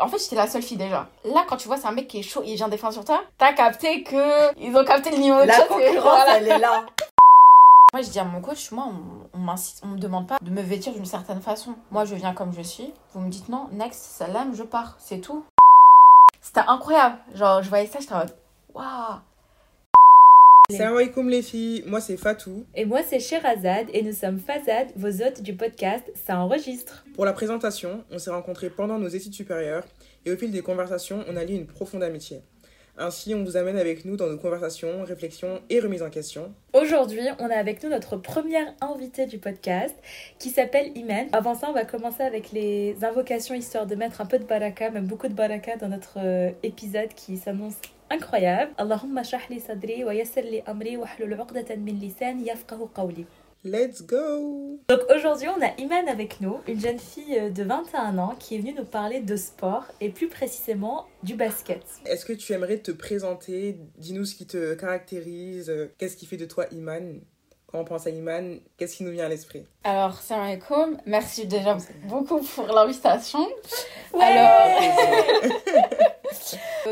En fait, j'étais la seule fille déjà. Là, quand tu vois, c'est un mec qui est chaud, il vient défendre sur toi, t'as capté que ils ont capté le niveau de La chose. et concurrence, voilà. elle est là. Moi, je dis à mon coach, moi, on, on, on me demande pas de me vêtir d'une certaine façon. Moi, je viens comme je suis. Vous me dites non, next, salam, je pars. C'est tout. C'était incroyable. Genre, je voyais ça, j'étais en mode, waouh. Salam alaikum les filles, moi c'est Fatou. Et moi, c'est Sherazade et nous sommes Fazad, vos hôtes du podcast Ça enregistre. Pour la présentation, on s'est rencontrés pendant nos études supérieures et au fil des conversations, on a lié une profonde amitié. Ainsi, on vous amène avec nous dans nos conversations, réflexions et remises en question. Aujourd'hui, on a avec nous notre première invitée du podcast qui s'appelle Imen. Avant ça, on va commencer avec les invocations histoire de mettre un peu de baraka, même beaucoup de baraka dans notre euh, épisode qui s'annonce incroyable. Allahumma shrah li sadri wa yassir li amri wa hlul 'uqdatan min lisani yafqahu qawli. Let's go Donc aujourd'hui, on a Iman avec nous, une jeune fille euh, de 21 ans qui est venue nous parler de sport et plus précisément du basket. Est-ce que tu aimerais te présenter? Dis-nous ce qui te caractérise, qu'est-ce qui fait de toi Iman? Quand on pense à Iman, qu'est-ce qui nous vient à l'esprit? Alors, salam alaikum. Merci déjà beaucoup pour l'invitation. Ouais Alors,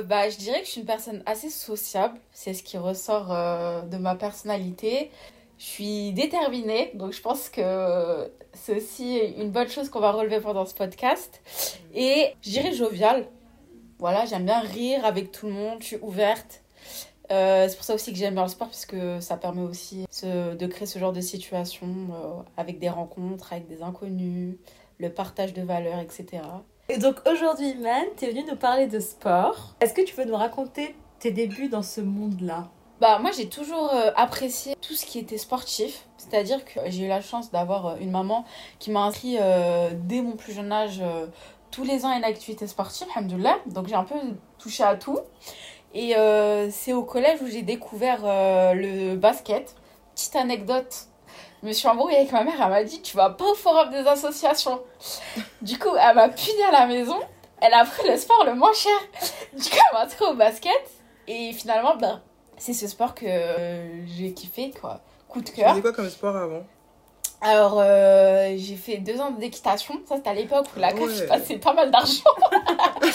bah, je dirais que je suis une personne assez sociable. C'est ce qui ressort euh, de ma personnalité. Je suis déterminée, donc je pense que c'est aussi une bonne chose qu'on va relever pendant ce podcast. Et je dirais joviale. Voilà, j'aime bien rire avec tout le monde, je suis ouverte. Euh, c'est pour ça aussi que j'aime bien le sport, parce que ça permet aussi de créer ce genre de situation euh, avec des rencontres, avec des inconnus, le partage de valeurs, etc. Et donc aujourd'hui, Iman, tu es venue nous parler de sport. Est-ce que tu peux nous raconter tes débuts dans ce monde-là? Bah moi j'ai toujours euh, apprécié tout ce qui était sportif, c'est-à-dire que j'ai eu la chance d'avoir euh, une maman qui m'a inscrit euh, dès mon plus jeune âge tous les ans à une activité sportive, alhamdoulilah. Donc j'ai un peu touché à tout. Et c'est au collège où j'ai découvert le basket. Petite anecdote, je me suis embrouillée avec ma mère, elle m'a dit tu vas pas au forum des associations. Du coup elle m'a puni à la maison, elle a pris le sport le moins cher. Du coup elle m'a inscrit au basket. Et finalement, ben, c'est ce sport que euh, j'ai kiffé, quoi. Coup de Tu cœur. faisais quoi comme sport avant? Alors, euh, j'ai fait deux ans d'équitation. Ça, c'était à l'époque où la CAF, Ouais. je passais pas mal d'argent.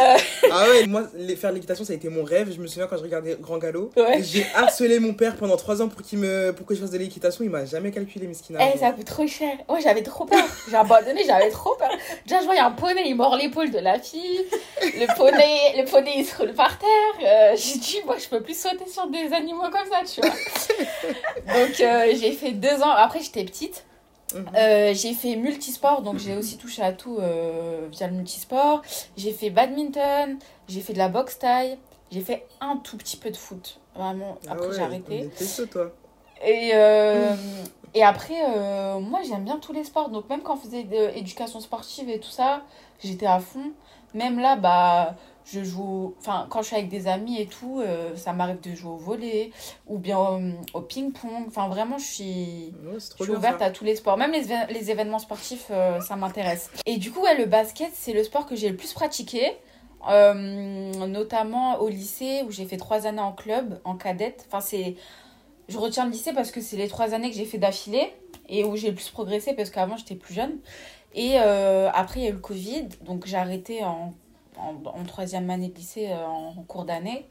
Euh, Ah ouais, moi, les- faire l'équitation, ça a été mon rêve. Je me souviens quand je regardais Grand Galop. Ouais. J'ai harcelé mon père pendant trois ans pour, qu'il me... pour que je fasse de l'équitation. Il m'a jamais calculé, Miskina. eh, ça coûte trop cher. Moi, j'avais trop peur. J'ai abandonné, j'avais trop peur. Déjà, je voyais un poney, il mord l'épaule de la fille. Le poney, le poney, il se roule par terre. Euh, j'ai dit, moi, je peux plus sauter sur des animaux comme ça, tu vois. Donc, j'ai fait deux ans. Après, j'étais petite. Mhm. Euh, j'ai fait multisport, donc j'ai aussi touché à tout euh, via le multisport. J'ai fait badminton, j'ai fait de la boxe taille, j'ai fait un tout petit peu de foot. Vraiment, Ah après ouais, j'ai arrêté. chaud, toi. Et, euh, et après, moi j'aime bien tous les sports, donc même quand on faisait de l'éducation sportive et tout ça, j'étais à fond. Même là, bah, je joue, enfin, quand je suis avec des amis et tout, euh, ça m'arrive de jouer au volley ou bien euh, au ping-pong. Enfin, vraiment, je suis. Ouais, Je suis ouverte ça. à tous les sports, même les, événements sportifs, euh, ça m'intéresse. Et du coup, ouais, le basket, c'est le sport que j'ai le plus pratiqué, notamment au lycée où j'ai fait trois années en club, en cadette. Enfin, c'est, je retiens le lycée parce que c'est les trois années que j'ai fait d'affilée et où j'ai le plus progressé parce qu'avant j'étais plus jeune. Et après, il y a eu le Covid, donc j'ai arrêté en, en, en troisième année de lycée, euh, en, en cours d'année.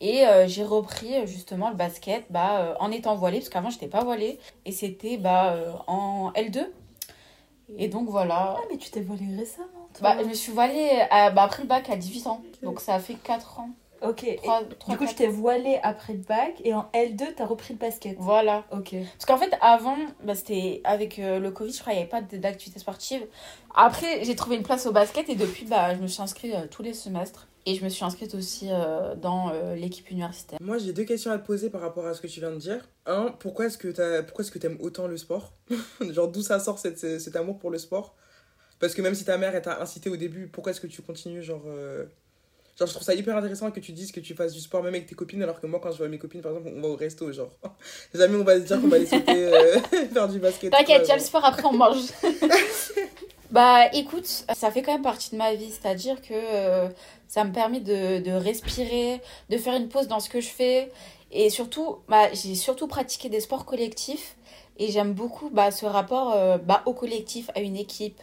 Et euh, j'ai repris euh, justement le basket bah, euh, en étant voilée, parce qu'avant j'étais pas voilée. Et c'était bah, euh, en L2. Et donc voilà. Ah, mais tu t'es volé récemment, toi. Bah, je me suis voilée à- bah, après le bac à 18 ans. Donc ça a fait 4 ans. Ok. Et 3, du coup, je t'ai voilé après le bac et en L2, t'as repris le basket. Voilà. Ok. Parce qu'en fait, avant, bah, c'était avec euh, le Covid, je crois, il n'y avait pas d'activité sportive. Après, j'ai trouvé une place au basket et depuis, bah, je me suis inscrite euh, tous les semestres. Et je me suis inscrite aussi euh, dans euh, l'équipe universitaire. Moi, j'ai deux questions à te poser par rapport à ce que tu viens de dire. Un, pourquoi est-ce que t'as- pourquoi est-ce que t'aimes autant le sport? Genre, d'où ça sort cette- cet amour pour le sport? Parce que même si ta mère elle t'a incité au début, pourquoi est-ce que tu continues Genre, euh, genre, je trouve ça hyper intéressant que tu dises que tu fasses du sport même avec tes copines, alors que moi, quand je vois mes copines, par exemple, on va au resto, genre. Jamais on va se dire qu'on va aller sauter, euh, faire du basket. T'inquiète, il y a le sport, après on mange. bah écoute, ça fait quand même partie de ma vie, c'est-à-dire que euh, ça me permet de, de respirer, de faire une pause dans ce que je fais. Et surtout, bah, j'ai surtout pratiqué des sports collectifs et j'aime beaucoup bah, ce rapport euh, bah, au collectif, à une équipe.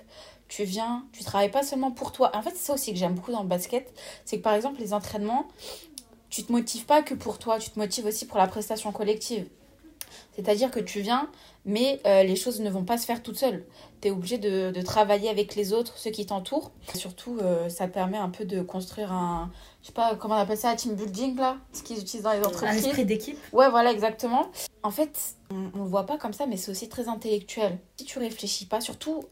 Tu viens, tu travailles pas seulement pour toi. En fait, c'est ça aussi que j'aime beaucoup dans le basket, c'est que par exemple, les entraînements, tu te motives pas que pour toi, tu te motives aussi pour la prestation collective. C'est-à-dire que tu viens, mais euh, les choses ne vont pas se faire toutes seules. Tu es obligé de, de, travailler avec les autres, ceux qui t'entourent. Surtout, euh, ça permet un peu de construire un, je sais pas comment on appelle ça, un team building là, ce qu'ils utilisent dans les entreprises. Un esprit d'équipe. Ouais, voilà, exactement. En fait, on, on le voit pas comme ça, mais c'est aussi très intellectuel. Si tu réfléchis pas, surtout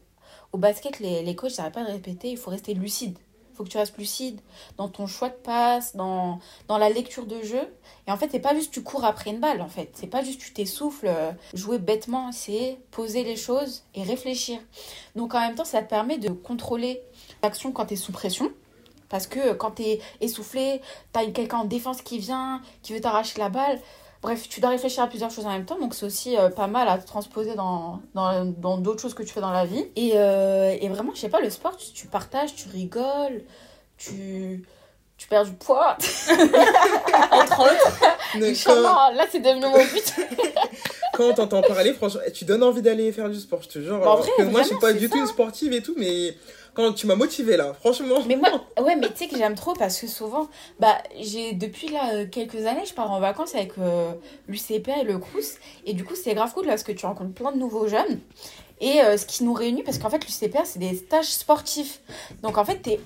au basket, les, les coachs n'arrêtent pas de répéter, il faut rester lucide faut que tu restes lucide dans ton choix de passe, dans, dans la lecture de jeu. Et en fait, c'est pas juste tu cours après une balle, en fait. C'est pas juste tu t'essouffles, euh, jouer bêtement, c'est poser les choses et réfléchir. Donc en même temps, ça te permet de contrôler l'action quand tu es sous pression. Parce que quand tu es essoufflé, tu as quelqu'un en défense qui vient, qui veut t'arracher la balle. Bref, tu dois réfléchir à plusieurs choses en même temps, donc c'est aussi euh, pas mal à transposer dans d'autres dans, d'autres choses que tu fais dans la vie. Et, euh, et vraiment, je sais pas, le sport, tu, tu, partages, tu rigoles, tu, tu perds du poids. Entre autres. Quand... Là, c'est devenu mon but. quand on t'entend parler, franchement, tu donnes envie d'aller faire du sport, je te jure. Bon, que moi, je suis pas du ça. tout une sportive et tout, mais quand tu m'as motivé là, franchement. Mais moi, ouais, mais tu sais que j'aime trop parce que souvent, bah, j'ai depuis là euh, quelques années, je pars en vacances avec euh, l'UCPA et le Crous, et du coup, c'est grave cool parce que tu rencontres plein de nouveaux jeunes. Et euh, ce qui nous réunit, parce qu'en fait, l'UCPA, c'est des stages sportifs. Donc en fait, t'es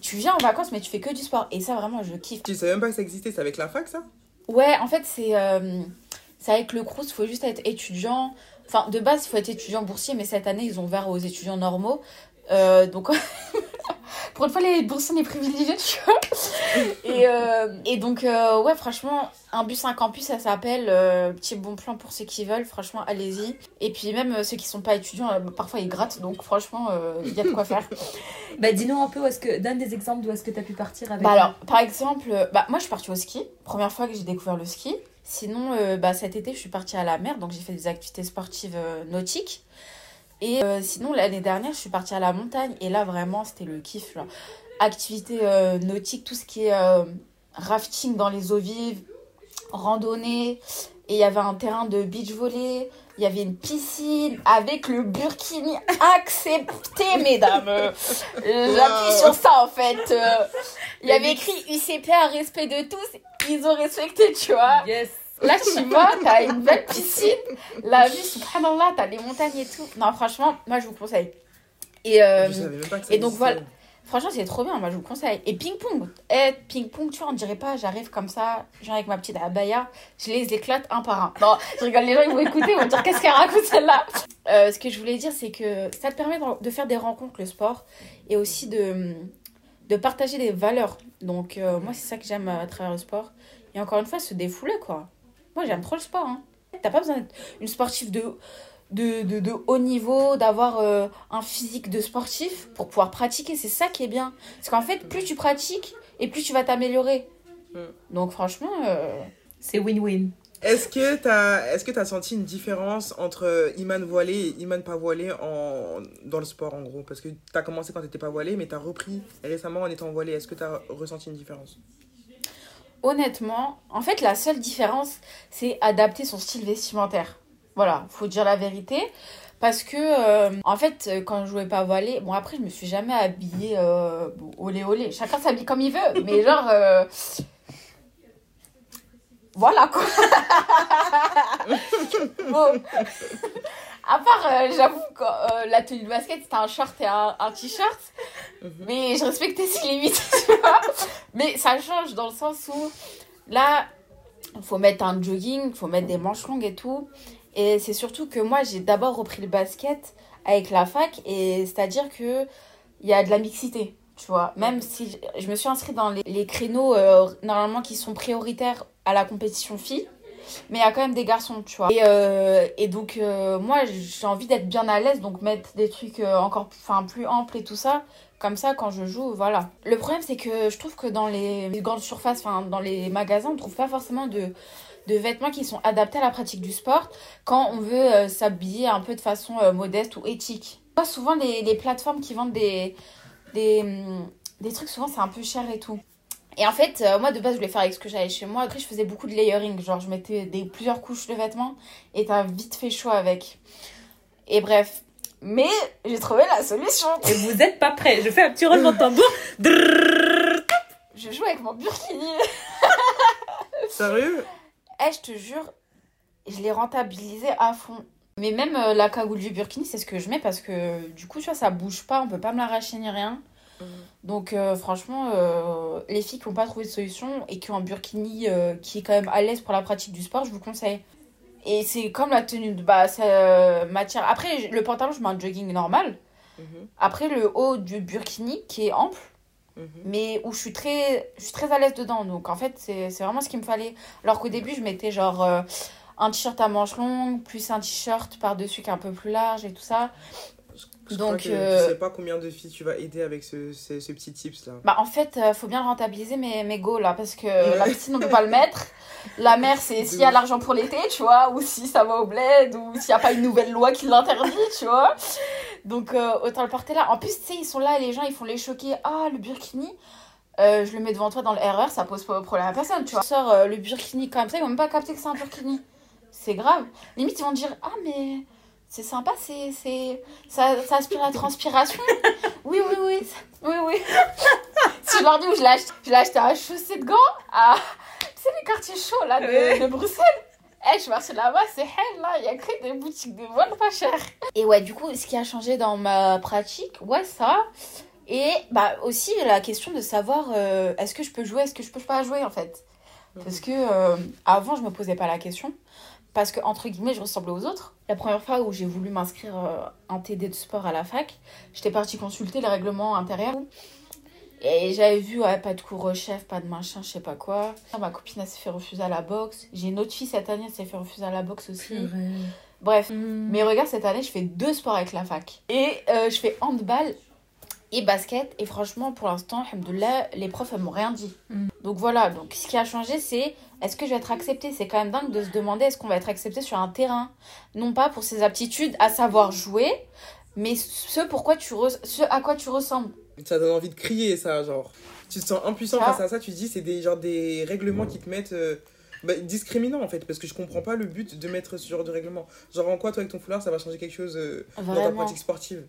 tu viens en vacances, mais tu fais que du sport. Et ça, vraiment, je kiffe. Tu savais même pas que ça existait, c'est avec la fac, ça? Ouais, en fait, c'est euh, avec le Crous, il faut juste être étudiant. Enfin, de base, il faut être étudiant boursier, mais cette année, ils ont ouvert aux étudiants normaux. Euh, donc, pour une fois, les boursiers, les privilégiés, tu vois. Et, euh, et donc, euh, ouais, franchement, un bus, un campus, ça s'appelle. Petit bon plan pour ceux qui veulent, franchement, allez-y. Et puis, même ceux qui sont pas étudiants, parfois ils grattent, donc franchement, il y a de quoi faire. bah, dis-nous un peu, où est-ce que, donne des exemples d'où est-ce que tu as pu partir avec. Bah, alors, par exemple, bah, moi, je suis partie au ski. Première fois que j'ai découvert le ski. Sinon, bah, cet été, je suis partie à la mer, donc j'ai fait des activités sportives nautiques. Et euh, sinon, l'année dernière, je suis partie à la montagne. Et là, vraiment, c'était le kiff. Là. Activité euh, nautique, tout ce qui est euh, rafting dans les eaux vives, randonnée. Et il y avait un terrain de beach volley. Il y avait une piscine avec le burkini accepté, mesdames. J'appuie sur ça, en fait. Il y avait écrit UCP à respect de tous. Ils ont respecté, tu vois. Yes. Là, tu vois, t'as une belle piscine. La vue, subhanallah, t'as les montagnes et tout. Non, franchement, moi, je vous conseille. Et, euh, Je savais même pas que ça et donc, voilà. Franchement, c'est trop bien, moi, je vous conseille. Et ping-pong. Eh, ping-pong, tu vois, on dirait pas, j'arrive comme ça, je viens avec ma petite abaya, je les éclate un par un. Non, je rigole, les gens, ils vont écouter, ils vont dire qu'est-ce qu'elle raconte celle-là? Euh, ce que je voulais dire, c'est que ça te permet de, de faire des rencontres, le sport, et aussi de, de partager des valeurs. Donc, euh, moi, c'est ça que j'aime à travers le sport. Et encore une fois, se défouler, quoi. Moi, j'aime trop le sport. Hein. T'as pas besoin d'être une sportive de, de, de, de haut niveau, d'avoir euh, un physique de sportif pour pouvoir pratiquer. C'est ça qui est bien. Parce qu'en fait, plus tu pratiques et plus tu vas t'améliorer. Mm. Donc, franchement. euh, C'est win-win. Est-ce que t'as est-ce que t'as senti une différence entre Iman voilé et Iman pas voilé en dans le sport en gros? Parce que t'as commencé quand t'étais pas voilé mais t'as repris récemment en étant voilé est-ce que t'as ressenti une différence? Honnêtement, en fait, la seule différence, c'est adapter son style vestimentaire. Voilà, faut dire la vérité. Parce que, euh, en fait, quand je jouais pas voilé, bon, après, je me suis jamais habillée euh, olé olé. Chacun s'habille comme il veut, mais genre. euh, Voilà quoi. À part, euh, j'avoue, que euh, la tenue de basket, c'était un short et un, un t-shirt. Mais je respectais ses limites, tu vois. Mais ça change dans le sens où, là, il faut mettre un jogging, il faut mettre des manches longues et tout. Et c'est surtout que moi, j'ai d'abord repris le basket avec la fac. Et c'est-à-dire que il y a de la mixité, tu vois. Même si je, je me suis inscrite dans les, les créneaux, euh, normalement, qui sont prioritaires à la compétition filles. Mais il y a quand même des garçons, tu vois. Et, euh, donc, euh, moi, j'ai envie d'être bien à l'aise, donc mettre des trucs euh, encore plus amples et tout ça. Comme ça, quand je joue, voilà. Le problème, c'est que je trouve que dans les grandes surfaces, dans les magasins, on trouve pas forcément de, vêtements qui sont adaptés à la pratique du sport quand on veut s'habiller un peu de façon modeste ou éthique. Souvent, les, les plateformes qui vendent des, des, hum, des trucs, souvent, c'est un peu cher et tout. Et en fait, euh, moi de base, je voulais faire avec ce que j'avais chez moi. Après, je faisais beaucoup de layering. Genre, je mettais plusieurs couches de vêtements et t'as vite fait chaud avec. Et bref, Mais j'ai trouvé la solution. Et vous êtes pas prêts. Je fais un petit roulement de tambour. Je joue avec mon burkini. Sérieux Eh, je te jure, je l'ai rentabilisé à fond. Mais même la cagoule du burkini, c'est ce que je mets parce que du coup, tu vois, ça bouge pas, on peut pas me l'arracher ni rien. Mhm. Donc, euh, franchement, euh, les filles qui n'ont pas trouvé de solution et qui ont un burkini euh, qui est quand même à l'aise pour la pratique du sport, je vous conseille. Et c'est comme la tenue de base, euh, matière. Après, le pantalon, je mets un jogging normal. Mhm, Après, le haut du burkini qui est ample, mhm. mais où je suis très, je suis très à l'aise dedans. Donc en fait, c'est c'est vraiment ce qu'il me fallait. Alors qu'au début, je mettais genre un t-shirt à manches longues, plus un t-shirt par-dessus qui est un peu plus large et tout ça. Je Donc, crois que euh, tu sais pas combien de filles tu vas aider avec ce, ce, ce petit tips là. Bah en fait, euh, faut bien rentabiliser mes, mes goals là, parce que la piscine, on peut pas le mettre. La mer, c'est s'il y a l'argent pour l'été, tu vois, ou si ça va au bled, ou s'il y a pas une nouvelle loi qui l'interdit, tu vois. Donc euh, autant le porter là. En plus, tu sais, ils sont là, les gens, ils font les choquer. Ah, le burkini, euh, je le mets devant toi dans le RER, ça pose pas de problème à personne, tu vois. Sors euh, le burkini comme ça, ils vont même pas capter que c'est un burkini. C'est grave. Limite, ils vont dire Ah, mais c'est sympa, c'est, c'est... Ça, ça aspire la transpiration. Oui, oui, oui. Oui, oui. je leur dis où je l'ai acheté, je l'ai acheté à chaussée de gants, à. Tu sais, les quartiers chauds là de, de Bruxelles. Eh, je suis partie là-bas, c'est hell là, il y a que des boutiques de vol pas chères. Et ouais, du coup, ce qui a changé dans ma pratique, ouais, ça. Et bah aussi la question de savoir euh, est-ce que je peux jouer, est-ce que je peux pas jouer en fait. Parce que euh, avant, je me posais pas la question. Parce que, entre guillemets, je ressemblais aux autres. La première fois où j'ai voulu m'inscrire euh, en TD de sport à la fac, j'étais partie consulter les règlements intérieurs. Et j'avais vu, ouais, pas de cours chef, pas de machin, je sais pas quoi. Ma copine, s'est fait refuser à la boxe. J'ai une autre fille cette année, elle s'est fait refuser à la boxe aussi. Bref. Mais regarde, cette année, je fais deux sports avec la fac. Et euh, je fais handball et basket. Et franchement, pour l'instant, les profs, elles m'ont rien dit. Mm. Donc voilà, donc ce qui a changé, c'est est-ce que je vais être acceptée? C'est quand même dingue de se demander est-ce qu'on va être accepté sur un terrain? Non pas pour ses aptitudes à savoir jouer, mais ce, pourquoi tu res- ce à quoi tu ressembles. Ça donne envie de crier ça, genre. Tu te sens impuissant Ça. face à ça, tu te dis c'est des, genre, des règlements qui te mettent. euh, bah, discriminants en fait, parce que je comprends pas le but de mettre ce genre de règlement. Genre en quoi toi avec ton foulard ça va changer quelque chose euh, dans ta pratique sportive?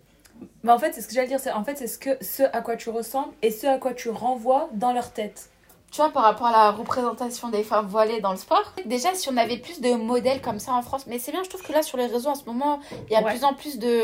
Mais en fait, c'est ce que j'allais dire. C'est en fait, c'est ce que ce à quoi tu ressembles et ce à quoi tu renvoies dans leur tête. Tu vois, par rapport à la représentation des femmes voilées dans le sport, déjà, si on avait plus de modèles comme ça en France, mais c'est bien, je trouve que là, sur les réseaux, en ce moment, il y a de Ouais. plus en plus de,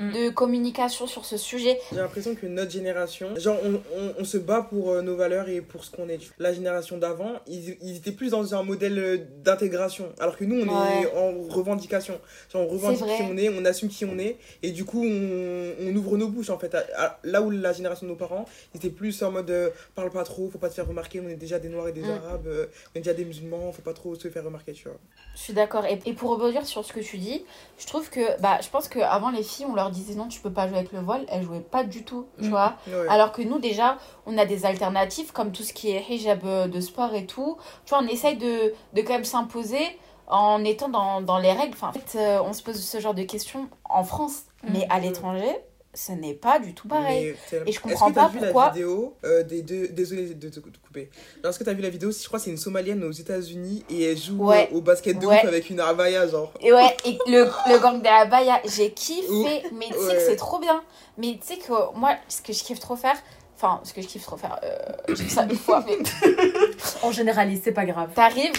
Mm. de communication sur ce sujet. J'ai l'impression que notre génération, genre on, on, on se bat pour euh, nos valeurs et pour ce qu'on est. La génération d'avant, ils, ils étaient plus dans un modèle euh, d'intégration, alors que nous on Ouais. est en revendication. Genre on revendique qui on est, on assume qui on est, et du coup on, on ouvre nos bouches en fait. À- à- là où la génération de nos parents, ils étaient plus en mode euh, parle pas trop, faut pas te faire remarquer, on est déjà des noirs et des Mm. arabes, euh, on est déjà des musulmans, faut pas trop se faire remarquer, tu vois. Je suis d'accord. Et, et pour rebondir sur ce que tu dis, je trouve que, bah, je pense qu'avant, les filles, on leur disait non, tu peux pas jouer avec le voile. Elles jouaient pas du tout, tu Mm. vois. Ouais. Alors que nous, déjà, on a des alternatives comme tout ce qui est hijab euh, de sport et tout. Tu vois, on essaye de, de quand même s'imposer en étant dans, dans les règles. Enfin, en fait, euh, on se pose ce genre de questions en France, Mm. mais à l'étranger, ce n'est pas du tout pareil. Et je comprends Est-ce que t'as pas vu pourquoi- la vidéo euh, des deux. Désolé de te couper. Alors, Est-ce que t'as vu la vidéo Je crois que c'est une Somalienne aux États-Unis et elle joue Ouais. euh, au basket de Ouais. ouf avec une abaya, genre. Et ouais, et le, le gang de la Baya, j'ai kiffé, Ouh. mais tu sais Ouais. que c'est trop bien. Mais tu sais que moi, ce que je kiffe trop faire, enfin, ce que je kiffe trop faire, euh, j'ai fait ça une fois, mais On généralise, c'est pas grave. T'arrives,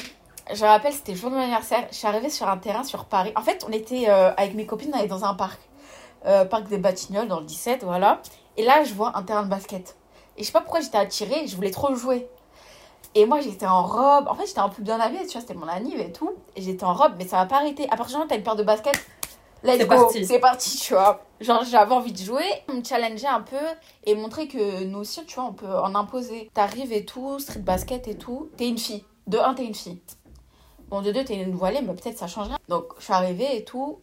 je me rappelle, c'était le jour de mon anniversaire. Je suis arrivée sur un terrain sur Paris. En fait, on était euh, avec mes copines, on allait dans un parc. Euh, parc des Batignolles, dans le 17, voilà. Et là, je vois un terrain de basket. Et je sais pas pourquoi j'étais attirée, je voulais trop jouer. Et moi, j'étais en robe. En fait, j'étais un peu bien habillée, tu vois, c'était mon anniv et tout. Et j'étais en robe, mais ça m'a pas arrêté. À partir du moment où t'as une paire de baskets, let's go, parti. c'est parti, tu vois. Genre, j'avais envie de jouer, me challenger un peu et montrer que nous aussi, tu vois, on peut en imposer. T'arrives et tout, street basket et tout. T'es une fille. De un, t'es une fille. Bon, de deux, t'es une voilée, mais peut-être ça change rien. Donc, je suis arrivée et tout,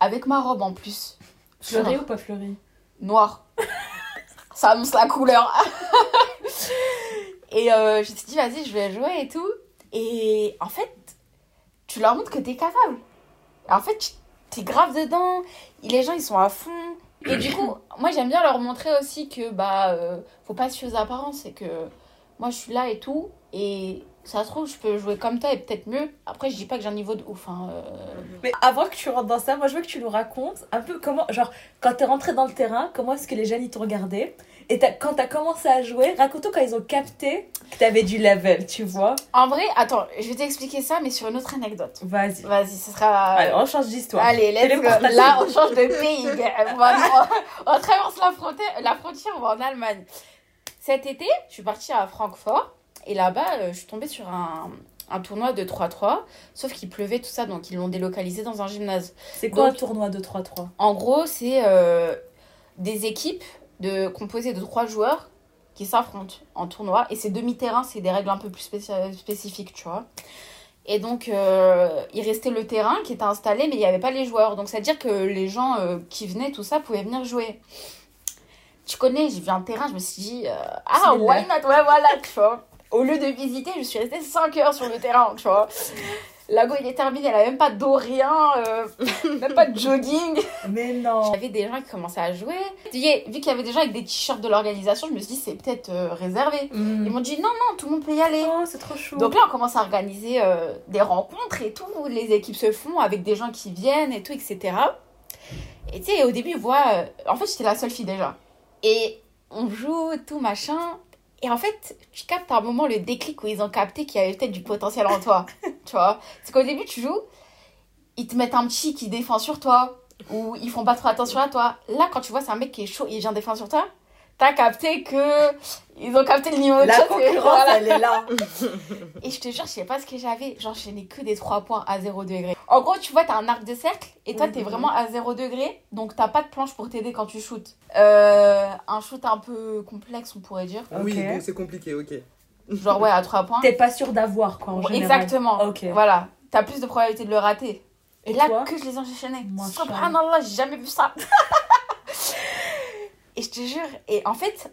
avec ma robe en plus. Fleuri ou pas fleuri Noir. ça annonce la couleur. et euh, je me suis dit, vas-y, je vais jouer et tout. Et en fait, tu leur montres que t'es capable. En fait, t'es grave dedans. Et les gens, ils sont à fond. Et du coup, moi, j'aime bien leur montrer aussi que, bah, euh, faut pas se fier aux apparences et que moi je suis là et tout. Et ça se trouve, je peux jouer comme toi et peut-être mieux. Après, je dis pas que j'ai un niveau de ouf. Hein, euh. Mais avant que tu rentres dans ça, moi je veux que tu nous racontes un peu comment, genre, quand t'es rentré dans le terrain, comment est-ce que les jeunes ils t'ont regardé? Et quand t'as commencé à jouer, raconte-nous quand ils ont capté que t'avais du level, tu vois? En vrai, attends, je vais t'expliquer ça, mais sur une autre anecdote. Vas-y. Vas-y, ce sera. Allez, on change d'histoire. Allez, let's go. Là, on change de pays. gars. On, va- on- on traverse la frontière, la frontière, on va en Allemagne. Cet été, je suis partie à Francfort. Et là-bas, euh, je suis tombée sur un, un tournoi de 3-3. Sauf qu'il pleuvait, tout ça, donc ils l'ont délocalisé dans un gymnase. C'est quoi Donc- un tournoi de 3-3 En gros, c'est euh, des équipes de, composées de trois joueurs qui s'affrontent en tournoi. Et c'est demi-terrain, c'est des règles un peu plus spéci- spécifiques, tu vois. Et donc, euh, il restait le terrain qui était installé, mais il n'y avait pas les joueurs. Donc, c'est-à-dire que les gens euh, qui venaient, tout ça, pouvaient venir jouer. Tu connais, j'ai vu un terrain, je me suis dit, euh, ah, why not? Ouais, voilà, tu vois. Au lieu de visiter, je suis restée 5 heures sur le terrain, tu vois. L'ago, il est terminé, elle avait même pas d'eau, rien, euh, même pas de jogging. Mais non. Il y avait des gens qui commençaient à jouer. Vu qu'il y avait des gens avec des t-shirts de l'organisation, je me suis dit, c'est peut-être euh, réservé. Ils Mm. m'ont dit, non, non, tout le monde peut y aller. Oh, c'est trop chou. Donc là, on commence à organiser euh, des rencontres et tout. Les équipes se font avec des gens qui viennent et tout, etc. Et tu sais, au début, ils voient. euh, En fait, j'étais la seule fille déjà. Et on joue, tout machin. Et en fait, tu captes à un moment le déclic où ils ont capté qu'il y avait peut-être du potentiel en toi. tu vois C'est qu'au début, tu joues, ils te mettent un petit qui défend sur toi. Ou ils font pas trop attention à toi. Là, quand tu vois, c'est un mec qui est chaud, il vient défendre sur toi. T'as capté que. Ils ont capté le niveau de La concurrence, voilà. elle est là. Et je te jure, je sais pas ce que j'avais. Genre, je n'ai que des 3 points à 0 degré. En gros, tu vois, t'as un arc de cercle et toi, t'es vraiment à 0 degré. Donc, t'as pas de planche pour t'aider quand tu shootes. Euh, un shoot un peu complexe, on pourrait dire. Oui, bon, c'est compliqué, ok. Genre, ouais, à 3 points. T'es pas sûr d'avoir quoi en général. Exactement. Ok. Voilà. T'as plus de probabilité de le rater. Et, Et là, que je les. Mashallah. Subhanallah, j'ai jamais vu ça. et je te jure, et en fait,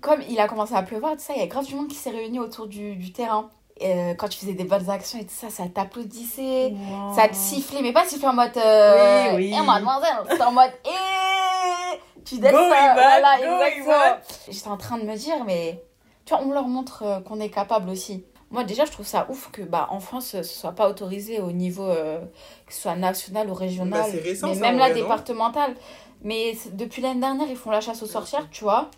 comme il a commencé à pleuvoir, tout ça, il y a grave du monde qui s'est réuni autour du, du terrain. Et, euh, quand tu faisais des bonnes actions et tout ça, ça t'applaudissait. Wow. Ça te sifflait, mais pas siffler en mode. Euh, Oui, oui. Eh, mademoiselle, c'est en mode. Eh Tu donnes ça. Voilà, exactement. J'étais en train de me dire, mais. Tu vois, on leur montre euh, qu'on est capable aussi. Moi, déjà, je trouve ça ouf que bah, en France, ce soit pas autorisé au niveau, euh, que ce soit national ou régional, Bah, c'est récent, mais ça, même là, départemental. Mais depuis l'année dernière, ils font la chasse aux sorcières, tu vois.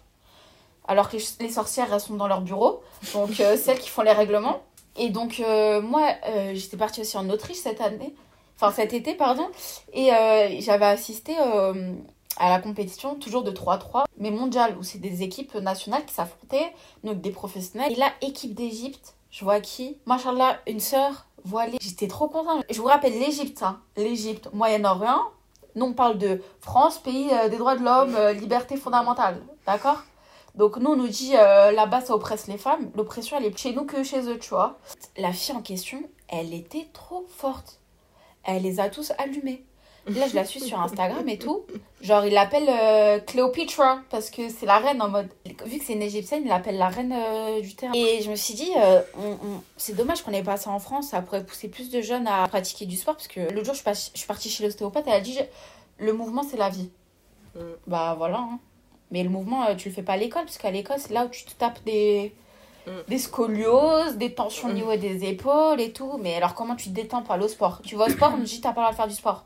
Alors que les sorcières, elles sont dans leur bureau. Donc, euh, celles qui font les règlements. Et donc, euh, moi, euh, j'étais partie aussi en Autriche cette année. Enfin, cet été, pardon. Et j'avais assisté à la compétition, toujours de 3-3, mais mondiale, où c'est des équipes nationales qui s'affrontaient, donc des professionnels. Et là, équipe d'Égypte, je vois qui? Machallah, une sœur voilée. J'étais trop contente. Je vous rappelle l'Égypte, hein. L'Égypte, Moyen-Orient. Nous, on parle de France, pays euh, des droits de l'homme, euh, liberté fondamentale. D'accord? Donc nous, on nous dit euh, là-bas, ça oppresse les femmes. L'oppression, elle est chez nous que chez eux, tu vois. La fille en question, elle était trop forte. Elle les a tous allumés. Là, je la suis sur Instagram et tout. Genre, il l'appelle euh, Cléopatra parce que c'est la reine en mode. Vu que c'est une égyptienne, il l'appelle la reine euh, du terrain. Et je me suis dit, euh, on- on- c'est dommage qu'on ait pas ça en France. Ça pourrait pousser plus de jeunes à pratiquer du sport parce que l'autre jour, je suis, pas- je suis partie chez l'ostéopathe. Elle a dit, le mouvement, c'est la vie. Mm. Bah voilà. hein. Mais le mouvement, euh, tu le fais pas à l'école parce qu'à l'école, c'est là où tu te tapes des. Mm. Des scolioses, des tensions au niveau des épaules et tout. Mais alors, comment tu te détends pour aller au sport? Tu vas au sport, on te dit t'as pas le droit de faire du sport.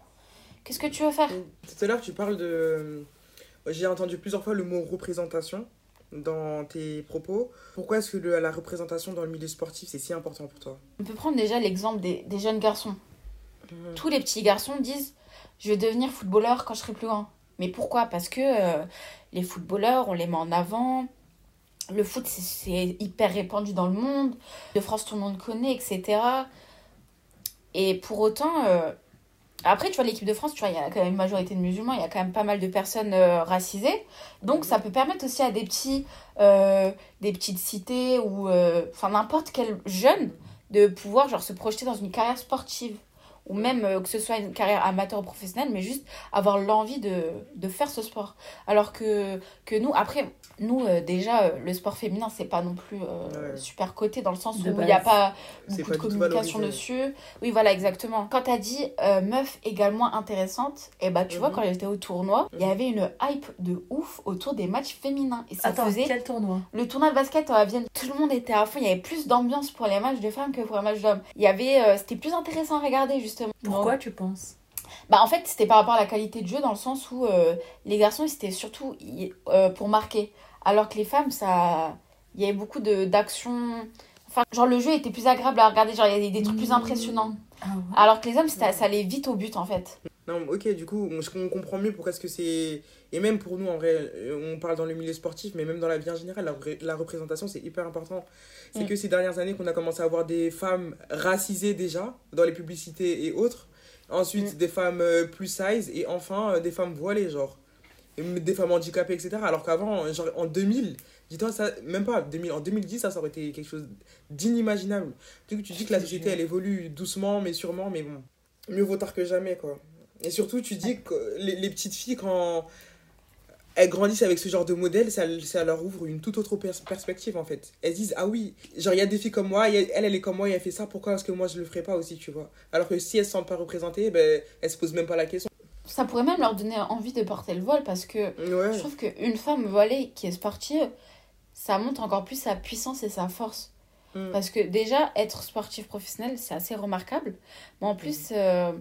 Qu'est-ce que tu veux faire Tout à l'heure, tu parles de. J'ai entendu plusieurs fois le mot représentation dans tes propos. Pourquoi est-ce que le- la représentation dans le milieu sportif, c'est si important pour toi? On peut prendre déjà l'exemple des, des jeunes garçons. Tous les petits garçons disent Je vais devenir footballeur quand je serai plus grand. Mais pourquoi? Parce que euh, les footballeurs, on les met en avant. Le foot, c'est- c'est hyper répandu dans le monde. De France, tout le monde connaît, etc. Et pour autant, euh, après, tu vois, l'équipe de France, tu vois, il y a quand même une majorité de musulmans, il y a quand même pas mal de personnes euh, racisées. Donc, ça peut permettre aussi à des petits, euh, des petites cités ou, euh, enfin, n'importe quel jeune de pouvoir, genre, se projeter dans une carrière sportive. Ou même euh, que ce soit une carrière amateur ou professionnelle, mais juste avoir l'envie de, de faire ce sport. Alors que, que nous, après, nous, euh, déjà, euh, le sport féminin, c'est pas non plus euh, Ouais. super coté dans le sens où il n'y a pas beaucoup pas de communication dessus. Oui, voilà, exactement. Quand t'as dit euh, meuf également intéressante, et bah tu vois, Mhm. quand j'étais au tournoi, il y Mhm. avait une hype de ouf autour des matchs féminins. Et ça Attends, faisait. quel tournoi? Le tournoi de basket à Vienne, tout le monde était à fond. Il y avait plus d'ambiance pour les matchs de femmes que pour les matchs d'hommes. Il y avait, euh, c'était plus intéressant à regarder justement. Pourquoi tu penses? Bah en fait, c'était par rapport à la qualité de jeu dans le sens où euh, les garçons, c'était surtout euh, pour marquer, alors que les femmes, ça, il y avait beaucoup de d'actions. Enfin, genre le jeu était plus agréable à regarder. Genre il y avait des trucs plus Mmh. impressionnants. Ah ouais. Alors que les hommes, c'était- ça allait vite au but en fait. Non, ok, du coup, on, comprend mieux pourquoi est-ce que c'est. Et même pour nous, en vrai, euh, on parle dans le milieu sportif, mais même dans la vie en général, la, ré- la représentation, c'est hyper important. C'est Mm. que ces dernières années qu'on a commencé à avoir des femmes racisées déjà, dans les publicités et autres. Ensuite, Mm. des femmes euh, plus size, et enfin, euh, des femmes voilées, genre. Et des femmes handicapées, etc. Alors qu'avant, genre en 2000, dis-toi, ça, même pas 2000, en 2010, ça, ça aurait été quelque chose d'inimaginable. Coup, tu dis que la société, elle évolue doucement, mais sûrement, mais bon. Mieux vaut tard que jamais, quoi. Et surtout, tu dis que les, les petites filles, quand elles grandissent avec ce genre de modèle, ça, ça leur ouvre une toute autre pers- perspective, en fait. Elles disent, ah oui, genre, il y a des filles comme moi, elle, elle est comme moi, et elle fait ça, pourquoi est-ce que moi, je le ferais pas aussi, tu vois? Alors que si elles se sentent pas représentées, ben, elles se posent même pas la question. Ça pourrait même leur donner envie de porter le voile parce que Ouais. je trouve qu'une femme voilée qui est sportive, ça montre encore plus sa puissance et sa force. Mm. Parce que déjà, être sportif professionnel, c'est assez remarquable. Mais en plus, euh,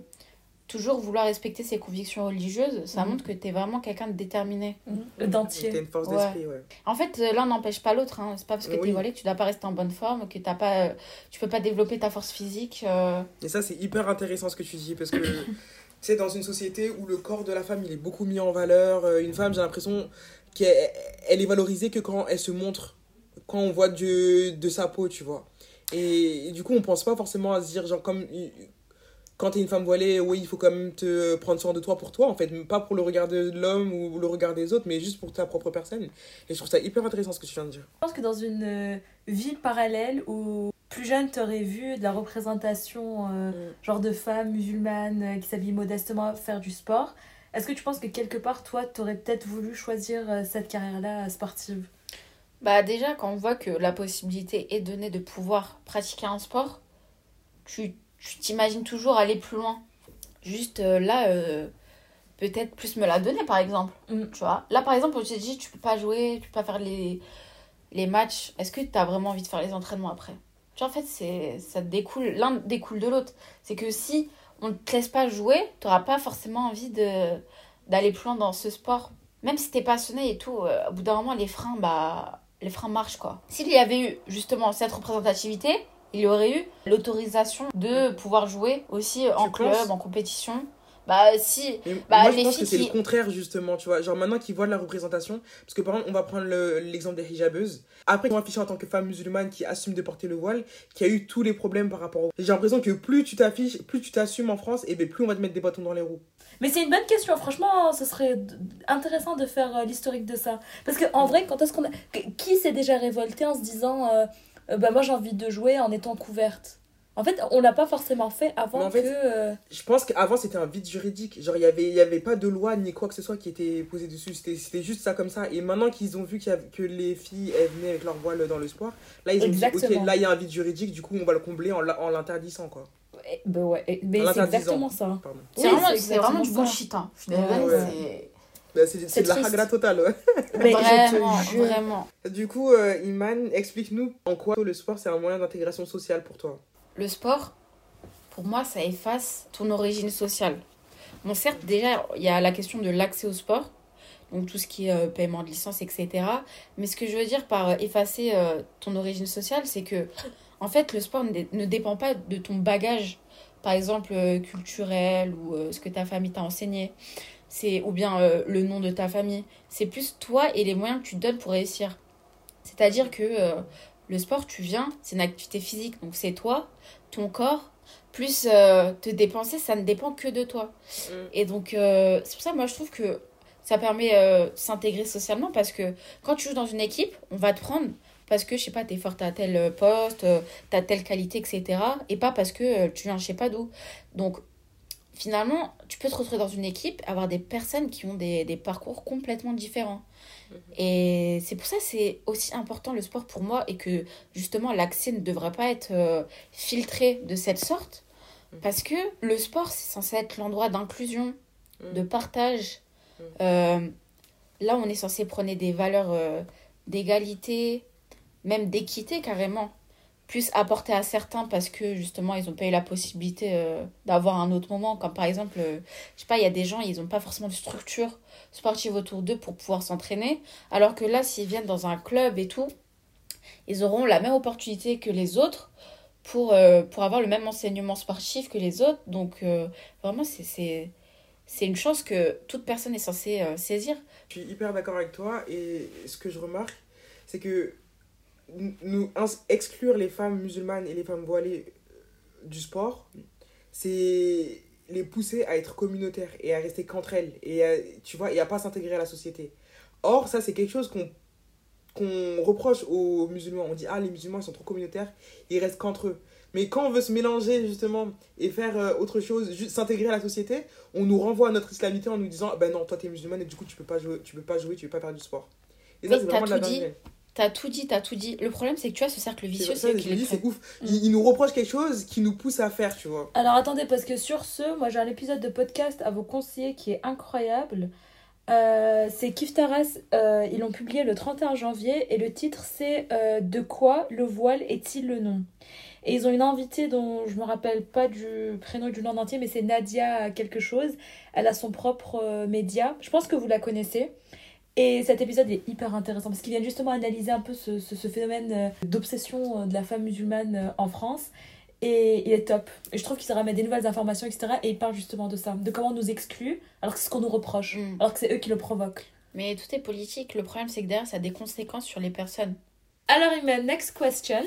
toujours vouloir respecter ses convictions religieuses, ça Mhm. montre que tu es vraiment quelqu'un de déterminé. Le dentier. T'as une force Ouais. d'esprit, ouais. En fait, euh, l'un n'empêche pas l'autre. Hein. C'est pas parce que tu Oui. es voilé que tu dois pas rester en bonne forme, que t'as pas, euh, tu peux pas développer ta force physique. euh. Et ça, c'est hyper intéressant ce que tu dis parce que tu sais, dans une société où le corps de la femme il est beaucoup mis en valeur, une femme, j'ai l'impression qu'elle elle est valorisée que quand elle se montre, quand on voit de, de sa peau, tu vois. Et, et du coup, on pense pas forcément à se dire, genre, comme quand t'es une femme voilée, oui, il faut quand même te prendre soin de toi pour toi, en fait, pas pour le regard de l'homme ou le regard des autres, mais juste pour ta propre personne. Et je trouve ça hyper intéressant ce que tu viens de dire. Je pense que dans une euh, vie parallèle où plus jeune t'aurais vu de la représentation euh, Mm. genre de femmes musulmanes euh, qui s'habillent modestement faire du sport, est-ce que tu penses que quelque part toi t'aurais peut-être voulu choisir euh, cette carrière-là euh, sportive? Bah déjà, quand on voit que la possibilité est donnée de pouvoir pratiquer un sport, tu tu t'imagines toujours aller plus loin. Juste euh, là, euh, peut-être plus me la donner, par exemple. Mm. Tu vois? Là, par exemple, on te dit, tu peux pas jouer, tu peux pas faire les, les matchs. Est-ce que tu as vraiment envie de faire les entraînements après? Tu vois, en fait, c'est, ça découle, l'un découle de l'autre. C'est que si on ne te laisse pas jouer, tu n'auras pas forcément envie de, d'aller plus loin dans ce sport. Même si t'es passionné et tout, euh, au bout d'un moment, les freins, bah, les freins marchent, quoi. S'il y avait eu, justement, cette représentativité, il y aurait eu l'autorisation de pouvoir jouer aussi en club, en compétition. Bah, si. Mais Bah, moi, je les pense que c'est qui- le contraire, justement, tu vois. Genre, maintenant qu'ils voient de la représentation, parce que par exemple, on va prendre le- l'exemple des hijabeuses. Après, ils sont affichés en tant que femme musulmane qui assume de porter le voile, qui a eu tous les problèmes par rapport au. J'ai l'impression que plus tu t'affiches, plus tu t'assumes en France, et ben plus on va te mettre des bâtons dans les roues. Mais c'est une bonne question, franchement, ce serait intéressant de faire euh, l'historique de ça. Parce que en vrai, quand est-ce qu'on a... Qui s'est déjà révolté en se disant euh, euh, bah moi j'ai envie de jouer en étant couverte? En fait, on l'a pas forcément fait avant Mais en fait, que. euh, Je pense qu'avant, c'était un vide juridique. Genre, il y avait, il y avait pas de loi ni quoi que ce soit qui était posé dessus. C'était c'était juste ça comme ça. Et maintenant qu'ils ont vu qu'il y avait- que les filles, elles venaient avec leur voile dans le sport, là, ils ont dit, ok, là, il y a un vide juridique, du coup, on va le combler en l'interdisant, quoi. eh, bah ouais, eh, mais En c'est exactement ça. C'est Oui, vraiment, c'est c'est vraiment du bullshit. Hein. Je Ouais, c'est. Bah, c'est C'est c'est de la hagra totale, ouais. Mais vraiment, vraiment. Du coup, euh, Iman, explique-nous en quoi le sport c'est un moyen d'intégration sociale pour toi. Le sport, pour moi, ça efface ton origine sociale. Bon, certes, déjà, il y a la question de l'accès au sport, donc tout ce qui est euh, paiement de licence, etc. Mais ce que je veux dire par euh, effacer euh, ton origine sociale, c'est que, en fait, le sport ne, dé- ne dépend pas de ton bagage, par exemple, culturel ou ce que ta famille t'a enseigné, c'est ou bien le nom de ta famille. C'est plus toi et les moyens que tu te donnes pour réussir. C'est-à-dire que le sport, tu viens, c'est une activité physique, donc c'est toi, ton corps, plus euh, te dépenser, ça ne dépend que de toi. Mm. Et donc, euh, c'est pour ça, moi, je trouve que ça permet euh, de s'intégrer socialement parce que quand tu joues dans une équipe, on va te prendre parce que, je sais pas, t'es forte à tel poste, t'as telle qualité, etc. Et pas parce que tu viens je sais pas d'où. Donc, finalement, tu peux te retrouver dans une équipe, avoir des personnes qui ont des, des parcours complètement différents. Et c'est pour ça que c'est aussi important le sport pour moi et que justement l'accès ne devrait pas être euh, filtré de cette sorte. Mhm. Parce que le sport, c'est censé être l'endroit d'inclusion, Mhm. de partage. Mhm. Euh, là, on est censé prôner des valeurs euh, d'égalité, même d'équité carrément. Plus apporter à certains parce que justement ils n'ont pas eu la possibilité euh, d'avoir un autre moment. Comme par exemple, euh, je sais pas, il y a des gens, ils n'ont pas forcément de structure sportive autour d'eux pour pouvoir s'entraîner. Alors que là, s'ils viennent dans un club et tout, ils auront la même opportunité que les autres pour, euh, pour avoir le même enseignement sportif que les autres. Donc euh, vraiment, c'est, c'est, une chance que toute personne est censée saisir. Je suis hyper d'accord avec toi et ce que je remarque, c'est que nous exclure les femmes musulmanes et les femmes voilées euh, du sport, c'est les pousser à être communautaires et à rester qu'entre elles et à, tu vois et à pas s'intégrer à la société. Or ça c'est quelque chose qu'on qu'on reproche aux musulmans. On dit ah les musulmans ils sont trop communautaires, ils restent qu'entre eux. Mais quand on veut se mélanger justement et faire euh, autre chose, juste s'intégrer à la société, on nous renvoie à notre islamité en nous disant ben non toi t'es musulmane et du coup tu peux pas jouer, tu peux pas jouer, tu peux pas faire du sport. Et ça c'est vraiment de la dinguerie. T'as tout dit, t'as tout dit. Le problème, c'est que tu vois, ce cercle vicieux, c'est c'est ouf. Ils, ils nous reprochent quelque chose qui nous pousse à faire, tu vois. Alors attendez, parce que sur ce, moi j'ai un épisode de podcast à vous conseiller qui est incroyable. Euh, c'est Kif Taras, euh, ils l'ont publié le 31 janvier et le titre c'est euh, De quoi le voile est-il le nom? Et ils ont une invitée dont je me rappelle pas du prénom et du nom entier, mais c'est Nadia quelque chose. Elle a son propre euh, média. Je pense que vous la connaissez. Et cet épisode est hyper intéressant parce qu'il vient justement analyser un peu ce, ce- ce phénomène euh, d'obsession euh, de la femme musulmane euh, en France. Et il est top. Et je trouve qu'il se ramène des nouvelles informations, etc. Et il parle justement de ça, de comment on nous exclut, alors que c'est ce qu'on nous reproche, Mm. alors que c'est eux qui le provoquent. Mais tout est politique. Le problème, c'est que derrière, ça a des conséquences sur les personnes. Alors, Iman, next question.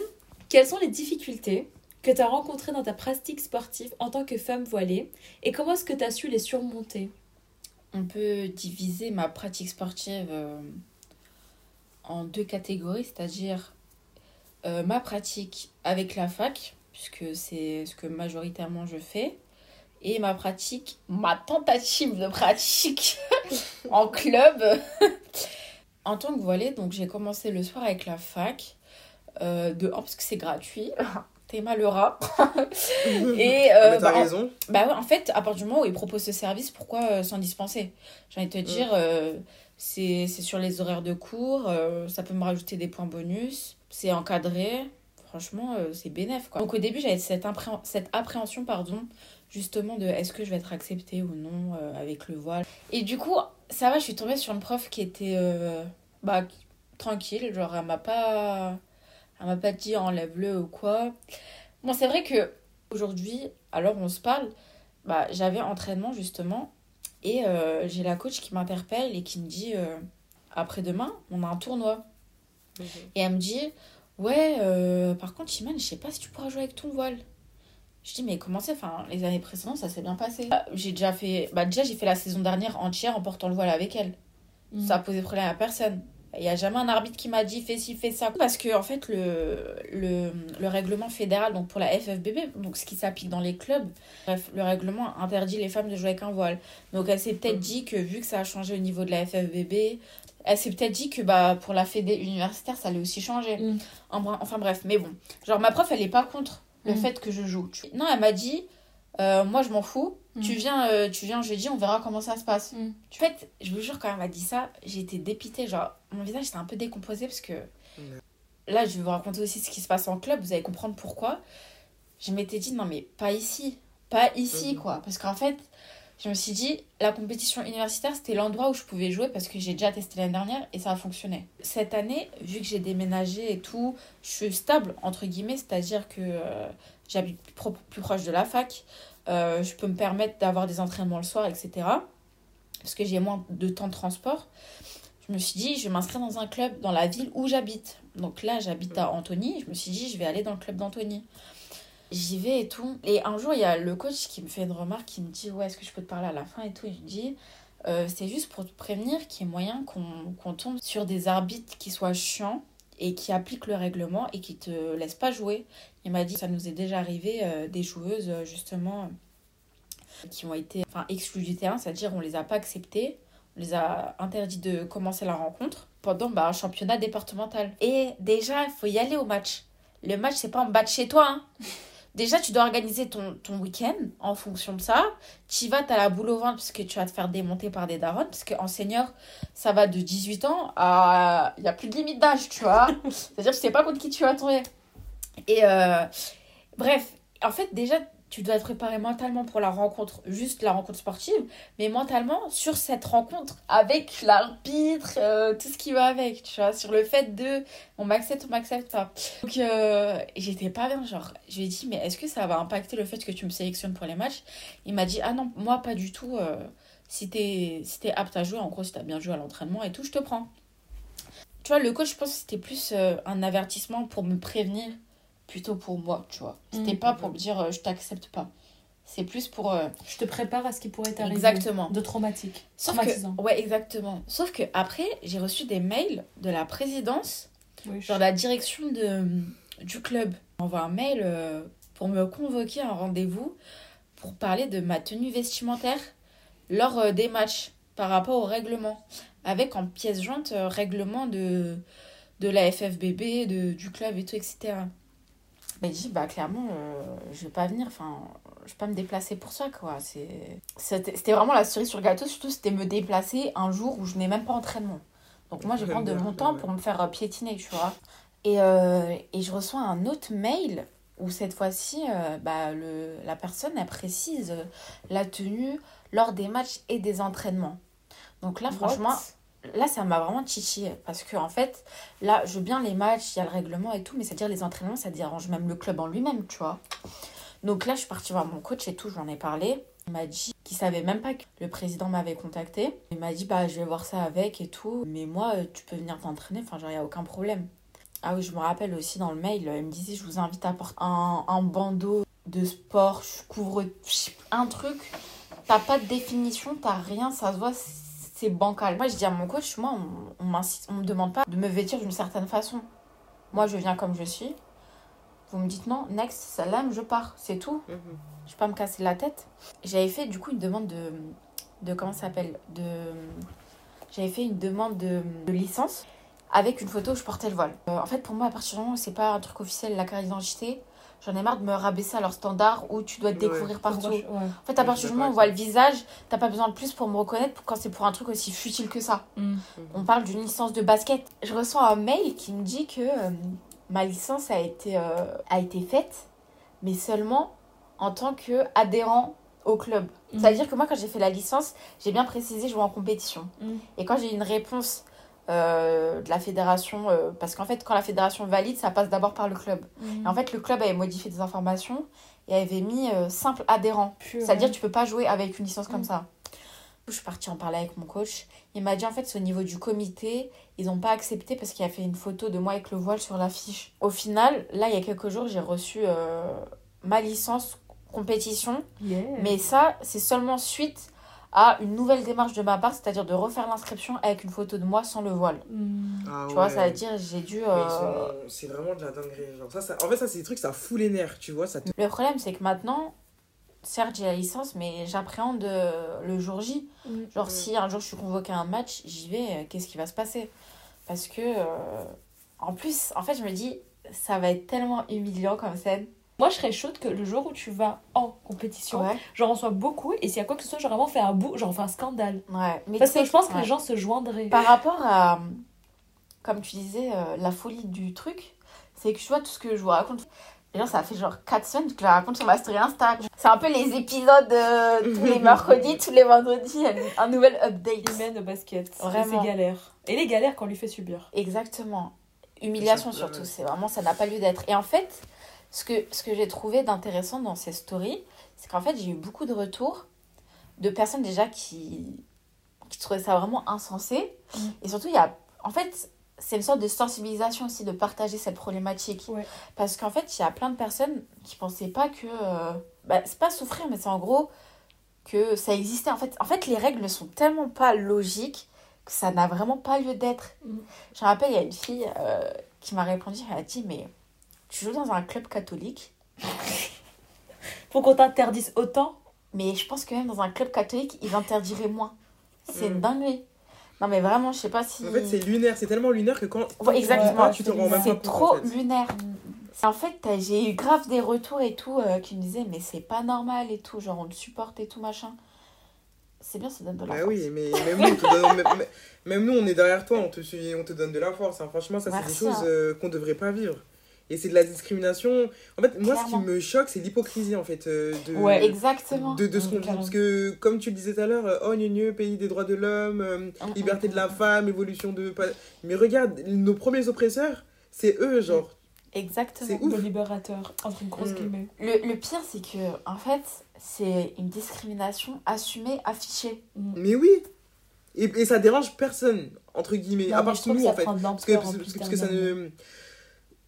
Quelles sont les difficultés que tu as rencontrées dans ta pratique sportive en tant que femme voilée? Et comment est-ce que tu as su les surmonter? On peut diviser ma pratique sportive euh, en deux catégories, c'est-à-dire euh, ma pratique avec la fac, puisque c'est ce que majoritairement je fais, et ma pratique, ma tentative de pratique en club. en tant que voilée, donc j'ai commencé le soir avec la fac, euh, de un, parce que c'est gratuit. T'es malheureux. Et Ah, euh, bah, en- raison. bah ouais, en fait, à partir du moment où ils proposent ce service, pourquoi euh, s'en dispenser? J'ai envie de te dire, euh, c'est sur les horaires de cours, euh, ça peut me rajouter des points bonus, c'est encadré, franchement, c'est bénef quoi. Donc au début, j'avais cette, cette appréhension, pardon, justement de est-ce que je vais être acceptée ou non avec le voile. Et du coup, ça va, je suis tombée sur une prof qui était bah, tranquille, genre elle m'a pas, elle m'a pas dit enlève-le ou quoi. Bon, c'est vrai que aujourd'hui, alors on se parle, bah, j'avais entraînement justement et euh, j'ai la coach qui m'interpelle et qui me dit euh, après-demain, on a un tournoi. Et elle me dit Ouais, euh, par contre, Chimane, je sais pas si tu pourras jouer avec ton voile. Je dis Mais comment c'est Enfin, les années précédentes, ça s'est bien passé. Ah, J'ai déjà fait. Bah, déjà, j'ai fait la saison dernière entière en portant le voile avec elle. Ça a posé problème à personne. Il n'y a jamais un arbitre qui m'a dit fais ci, fais ça. Parce que, en fait, le, le, le règlement fédéral, donc pour la FFBB, donc ce qui s'applique dans les clubs, bref, le règlement interdit les femmes de jouer avec un voile. Donc elle s'est peut-être Mhm. dit que vu que ça a changé au niveau de la FFBB, elle s'est peut-être dit que bah, pour la fédé universitaire, ça allait aussi changer. Mm. Enfin bref, mais bon. Genre ma prof, elle est pas contre le Mm. fait que je joue. Non, elle m'a dit, euh, moi je m'en fous. Mm. Tu, viens, euh, tu viens jeudi, on verra comment ça se passe. Mm. En fait, je vous jure, quand elle m'a dit ça, j'ai été dépitée. Genre, mon visage était un peu décomposé parce que là, je vais vous raconter aussi ce qui se passe en club. Vous allez comprendre pourquoi. Je m'étais dit, non, mais pas ici. Pas ici, Mhm. quoi. Parce qu'en fait, je me suis dit, la compétition universitaire, c'était l'endroit où je pouvais jouer parce que j'ai déjà testé l'année dernière et ça a fonctionné. Cette année, vu que j'ai déménagé et tout, je suis stable, entre guillemets, c'est-à-dire que euh, j'habite plus, pro- plus proche de la fac. Euh, je peux me permettre d'avoir des entraînements le soir, etc. Parce que j'ai moins de temps de transport. Je me suis dit, je vais m'inscrire dans un club dans la ville où j'habite. Donc là, j'habite à Antony. Je me suis dit, je vais aller dans le club d'Antony. J'y vais et tout. Et un jour, il y a le coach qui me fait une remarque, qui me dit, ouais, est-ce que je peux te parler à la fin et tout? Je lui dis, euh, c'est juste pour te prévenir qu'il y ait moyen qu'on qu'on tombe sur des arbitres qui soient chiants et qui appliquent le règlement et qui te laissent pas jouer. Il m'a dit, ça nous est déjà arrivé, euh, des joueuses, euh, justement, qui ont été enfin, exclus du terrain, c'est-à-dire on les a pas acceptés, on les a interdits de commencer la rencontre pendant bah, un championnat départemental. Et déjà, il faut y aller au match. Le match, c'est pas en bas de chez toi. hein. Déjà, tu dois organiser ton, ton week-end en fonction de ça. Tu y vas, tu as la boule au ventre parce que tu vas te faire démonter par des darons. Parce qu'en senior, ça va de 18 ans à. Il n'y a plus de limite d'âge, tu vois. C'est-à-dire que tu sais pas contre qui tu vas tomber. Et euh, bref, en fait, déjà, tu dois être préparé mentalement pour la rencontre, juste la rencontre sportive, mais mentalement sur cette rencontre avec l'arbitre, euh, tout ce qui va avec, tu vois, sur le fait de on m'accepte, on m'accepte pas. Donc, euh, j'étais pas bien, genre, je lui ai dit, mais est-ce que ça va impacter le fait que tu me sélectionnes pour les matchs? Il m'a dit, ah non, moi pas du tout. si t'es si t'es apte à jouer, en gros, si t'as bien joué à l'entraînement et tout, je te prends. Tu vois, le coach, je pense que c'était plus un avertissement pour me prévenir plutôt pour moi, tu vois. C'était Mhm. pas pour me dire euh, je t'accepte pas. C'est plus pour. euh, Je te prépare à ce qui pourrait t'arriver. Exactement. De traumatique. Sauf Traumatisant. que. Ouais, exactement. Sauf que après, j'ai reçu des mails de la présidence, Oui, genre la direction de, du club. On envoie un mail euh, pour me convoquer à un rendez-vous pour parler de ma tenue vestimentaire lors des matchs par rapport au règlement. Avec en pièce jointe règlement de, de la FFBB, de, du club et tout, etc. Mais je dis, bah clairement, euh, je vais pas venir, enfin, je vais pas me déplacer pour ça, quoi. C'est... C'était vraiment la cerise sur le gâteau, surtout c'était me déplacer un jour où je n'ai même pas entraînement. Donc moi, je vais prendre de mon temps pour me faire euh, piétiner, tu vois. Et, euh, et je reçois un autre mail où cette fois-ci, euh, bah, le, la personne, elle précise la tenue lors des matchs et des entraînements. Donc là, franchement, là, ça m'a vraiment titillé. Parce que, en fait, là, je veux bien les matchs, il y a le règlement et tout, mais c'est-à-dire les entraînements, ça dérange même le club en lui-même, tu vois. Donc là, je suis partie voir mon coach et tout, je lui en ai parlé. Il m'a dit qu'il savait même pas que le président m'avait contacté. Il m'a dit, bah, je vais voir ça avec et tout. Mais moi, euh, tu peux venir t'entraîner, enfin, genre, il n'y a aucun problème. Ah oui, je me rappelle aussi dans le mail, euh, il me disait, je vous invite à porter un, un bandeau de sport, je couvre un truc. T'as pas de définition, t'as rien, ça se voit, c'est bancal. Moi, je dis à mon coach, moi, on, on, m'insiste- on me demande pas de me vêtir d'une certaine façon. Moi, je viens comme je suis. Vous me dites non, next, salam, je pars, c'est tout. Mhm. Je vais pas me casser la tête. J'avais fait du coup une demande de. de comment ça s'appelle De. J'avais fait une demande de, de licence avec une photo où je portais le voile. Euh, en fait, pour moi, à partir du moment où c'est pas un truc officiel, la carte d'identité, j'en ai marre de me rabaisser à leur standard où tu dois te Ouais. découvrir partout. Ouais. En fait, à partir du moment où on voit le visage, t'as pas besoin de plus pour me reconnaître quand c'est pour un truc aussi futile que ça. Mm. On parle d'une licence de basket. Je reçois un mail qui me dit que euh, ma licence a été, euh, a été faite, mais seulement en tant qu'adhérent au club. Mm. C'est-à-dire que moi, quand j'ai fait la licence, j'ai bien précisé jouer en compétition. Mm. Et quand j'ai eu une réponse de la fédération, euh, parce qu'en fait, quand la fédération valide, ça passe d'abord par le club. Mm. Et en fait, le club avait modifié des informations et avait mis euh, simple adhérent. C'est-à-dire tu peux pas jouer avec une licence comme Mm. ça. Je suis partie en parler avec mon coach. Il m'a dit en fait c'est au niveau du comité, ils n'ont pas accepté parce qu'il a fait une photo de moi avec le voile sur l'affiche. Au final, là il y a quelques jours, j'ai reçu euh, ma licence compétition, Yeah. mais ça c'est seulement suite à une nouvelle démarche de ma part, c'est-à-dire de refaire l'inscription avec une photo de moi sans le voile. Mm. Ah Tu vois, ça veut dire j'ai dû euh, sont- C'est vraiment de la dinguerie. Genre, ça, ça... En fait, ça, c'est des trucs, ça fout les nerfs, tu vois. Ça te... Le problème c'est que maintenant certes j'ai la licence mais j'appréhende euh, le jour J. Mm. Genre, Mm. si un jour je suis convoquée à un match, j'y vais, euh, qu'est-ce qui va se passer? Parce que, euh, en plus, en fait, je me dis, ça va être tellement humiliant comme scène. Moi, je serais chaude que le jour où tu vas en compétition, Ouais. j'en reçois beaucoup et s'il y a quoi que ce soit, j'aurais vraiment fait un bout, genre fait un scandale. Ouais. Mais Parce que je pense que ouais. les gens se joindraient. Par rapport à, comme tu disais, euh, la folie du truc, c'est que tu vois, tout ce que je vous raconte, les gens, ça fait genre 4 semaines que je la raconte sur ma story Insta. C'est un peu les épisodes euh, tous les mercredis, tous les vendredis, un nouvel update. Humaine au basket. Vraiment. Et ses galères. Et les galères qu'on lui fait subir. Exactement. Humiliation surtout, ouais. c'est vraiment, ça n'a pas lieu d'être. Et en fait, ce que, ce que j'ai trouvé d'intéressant dans ces stories, c'est qu'en fait, j'ai eu beaucoup de retours de personnes déjà qui, qui trouvaient ça vraiment insensé. Mm. Et surtout, il y a, en fait, c'est une sorte de sensibilisation aussi de partager cette problématique. Ouais. Parce qu'en fait, il y a plein de personnes qui pensaient pas que. euh, bah, c'est pas souffrir, mais c'est en gros que ça existait. En fait, en fait, les règles ne sont tellement pas logiques que ça n'a vraiment pas lieu d'être. Mm. Je me rappelle, il y a une fille euh, qui m'a répondu, elle a dit, mais tu joues dans un club catholique Faut qu'on t'interdise autant. Mais je pense que même dans un club catholique, ils interdiraient moins. C'est Mm. une dinguerie. Non, mais vraiment, je sais pas si. En fait, c'est lunaire, c'est tellement lunaire que quand. Ouais, exactement. tu te rends même C'est trop en fait. lunaire. En fait, j'ai eu grave des retours et tout euh, qui me disaient, mais c'est pas normal et tout, genre on le supporte et tout, machin. C'est bien, ça donne de la Bah force. oui, mais même nous, on te donne- même, nous, on est derrière toi, on te, suit- on te donne de la force. hein. Franchement, ça, c'est des Merci, choses hein. euh, qu'on devrait pas vivre. Et c'est de la discrimination. En fait, moi, ce qui me choque, c'est l'hypocrisie, en fait. euh, de, Ouais. Exactement. de, de ce qu'on dit. Parce que, comme tu le disais tout à l'heure, euh, oh, gneu, gneu, pays des droits de l'homme, euh, Mm, liberté mm, de la mm. femme, évolution de. Mais regarde, nos premiers oppresseurs, c'est eux, genre. Exactement. C'est ouf. Le libérateur, entre grosses Mm. guillemets. Le, le pire, c'est que, en fait, c'est une discrimination assumée, affichée. Mais oui Et, et ça dérange personne, entre guillemets, Non, à part nous, en fait. Parce que, l'ampleur parce, en que- plus parce que ça ne.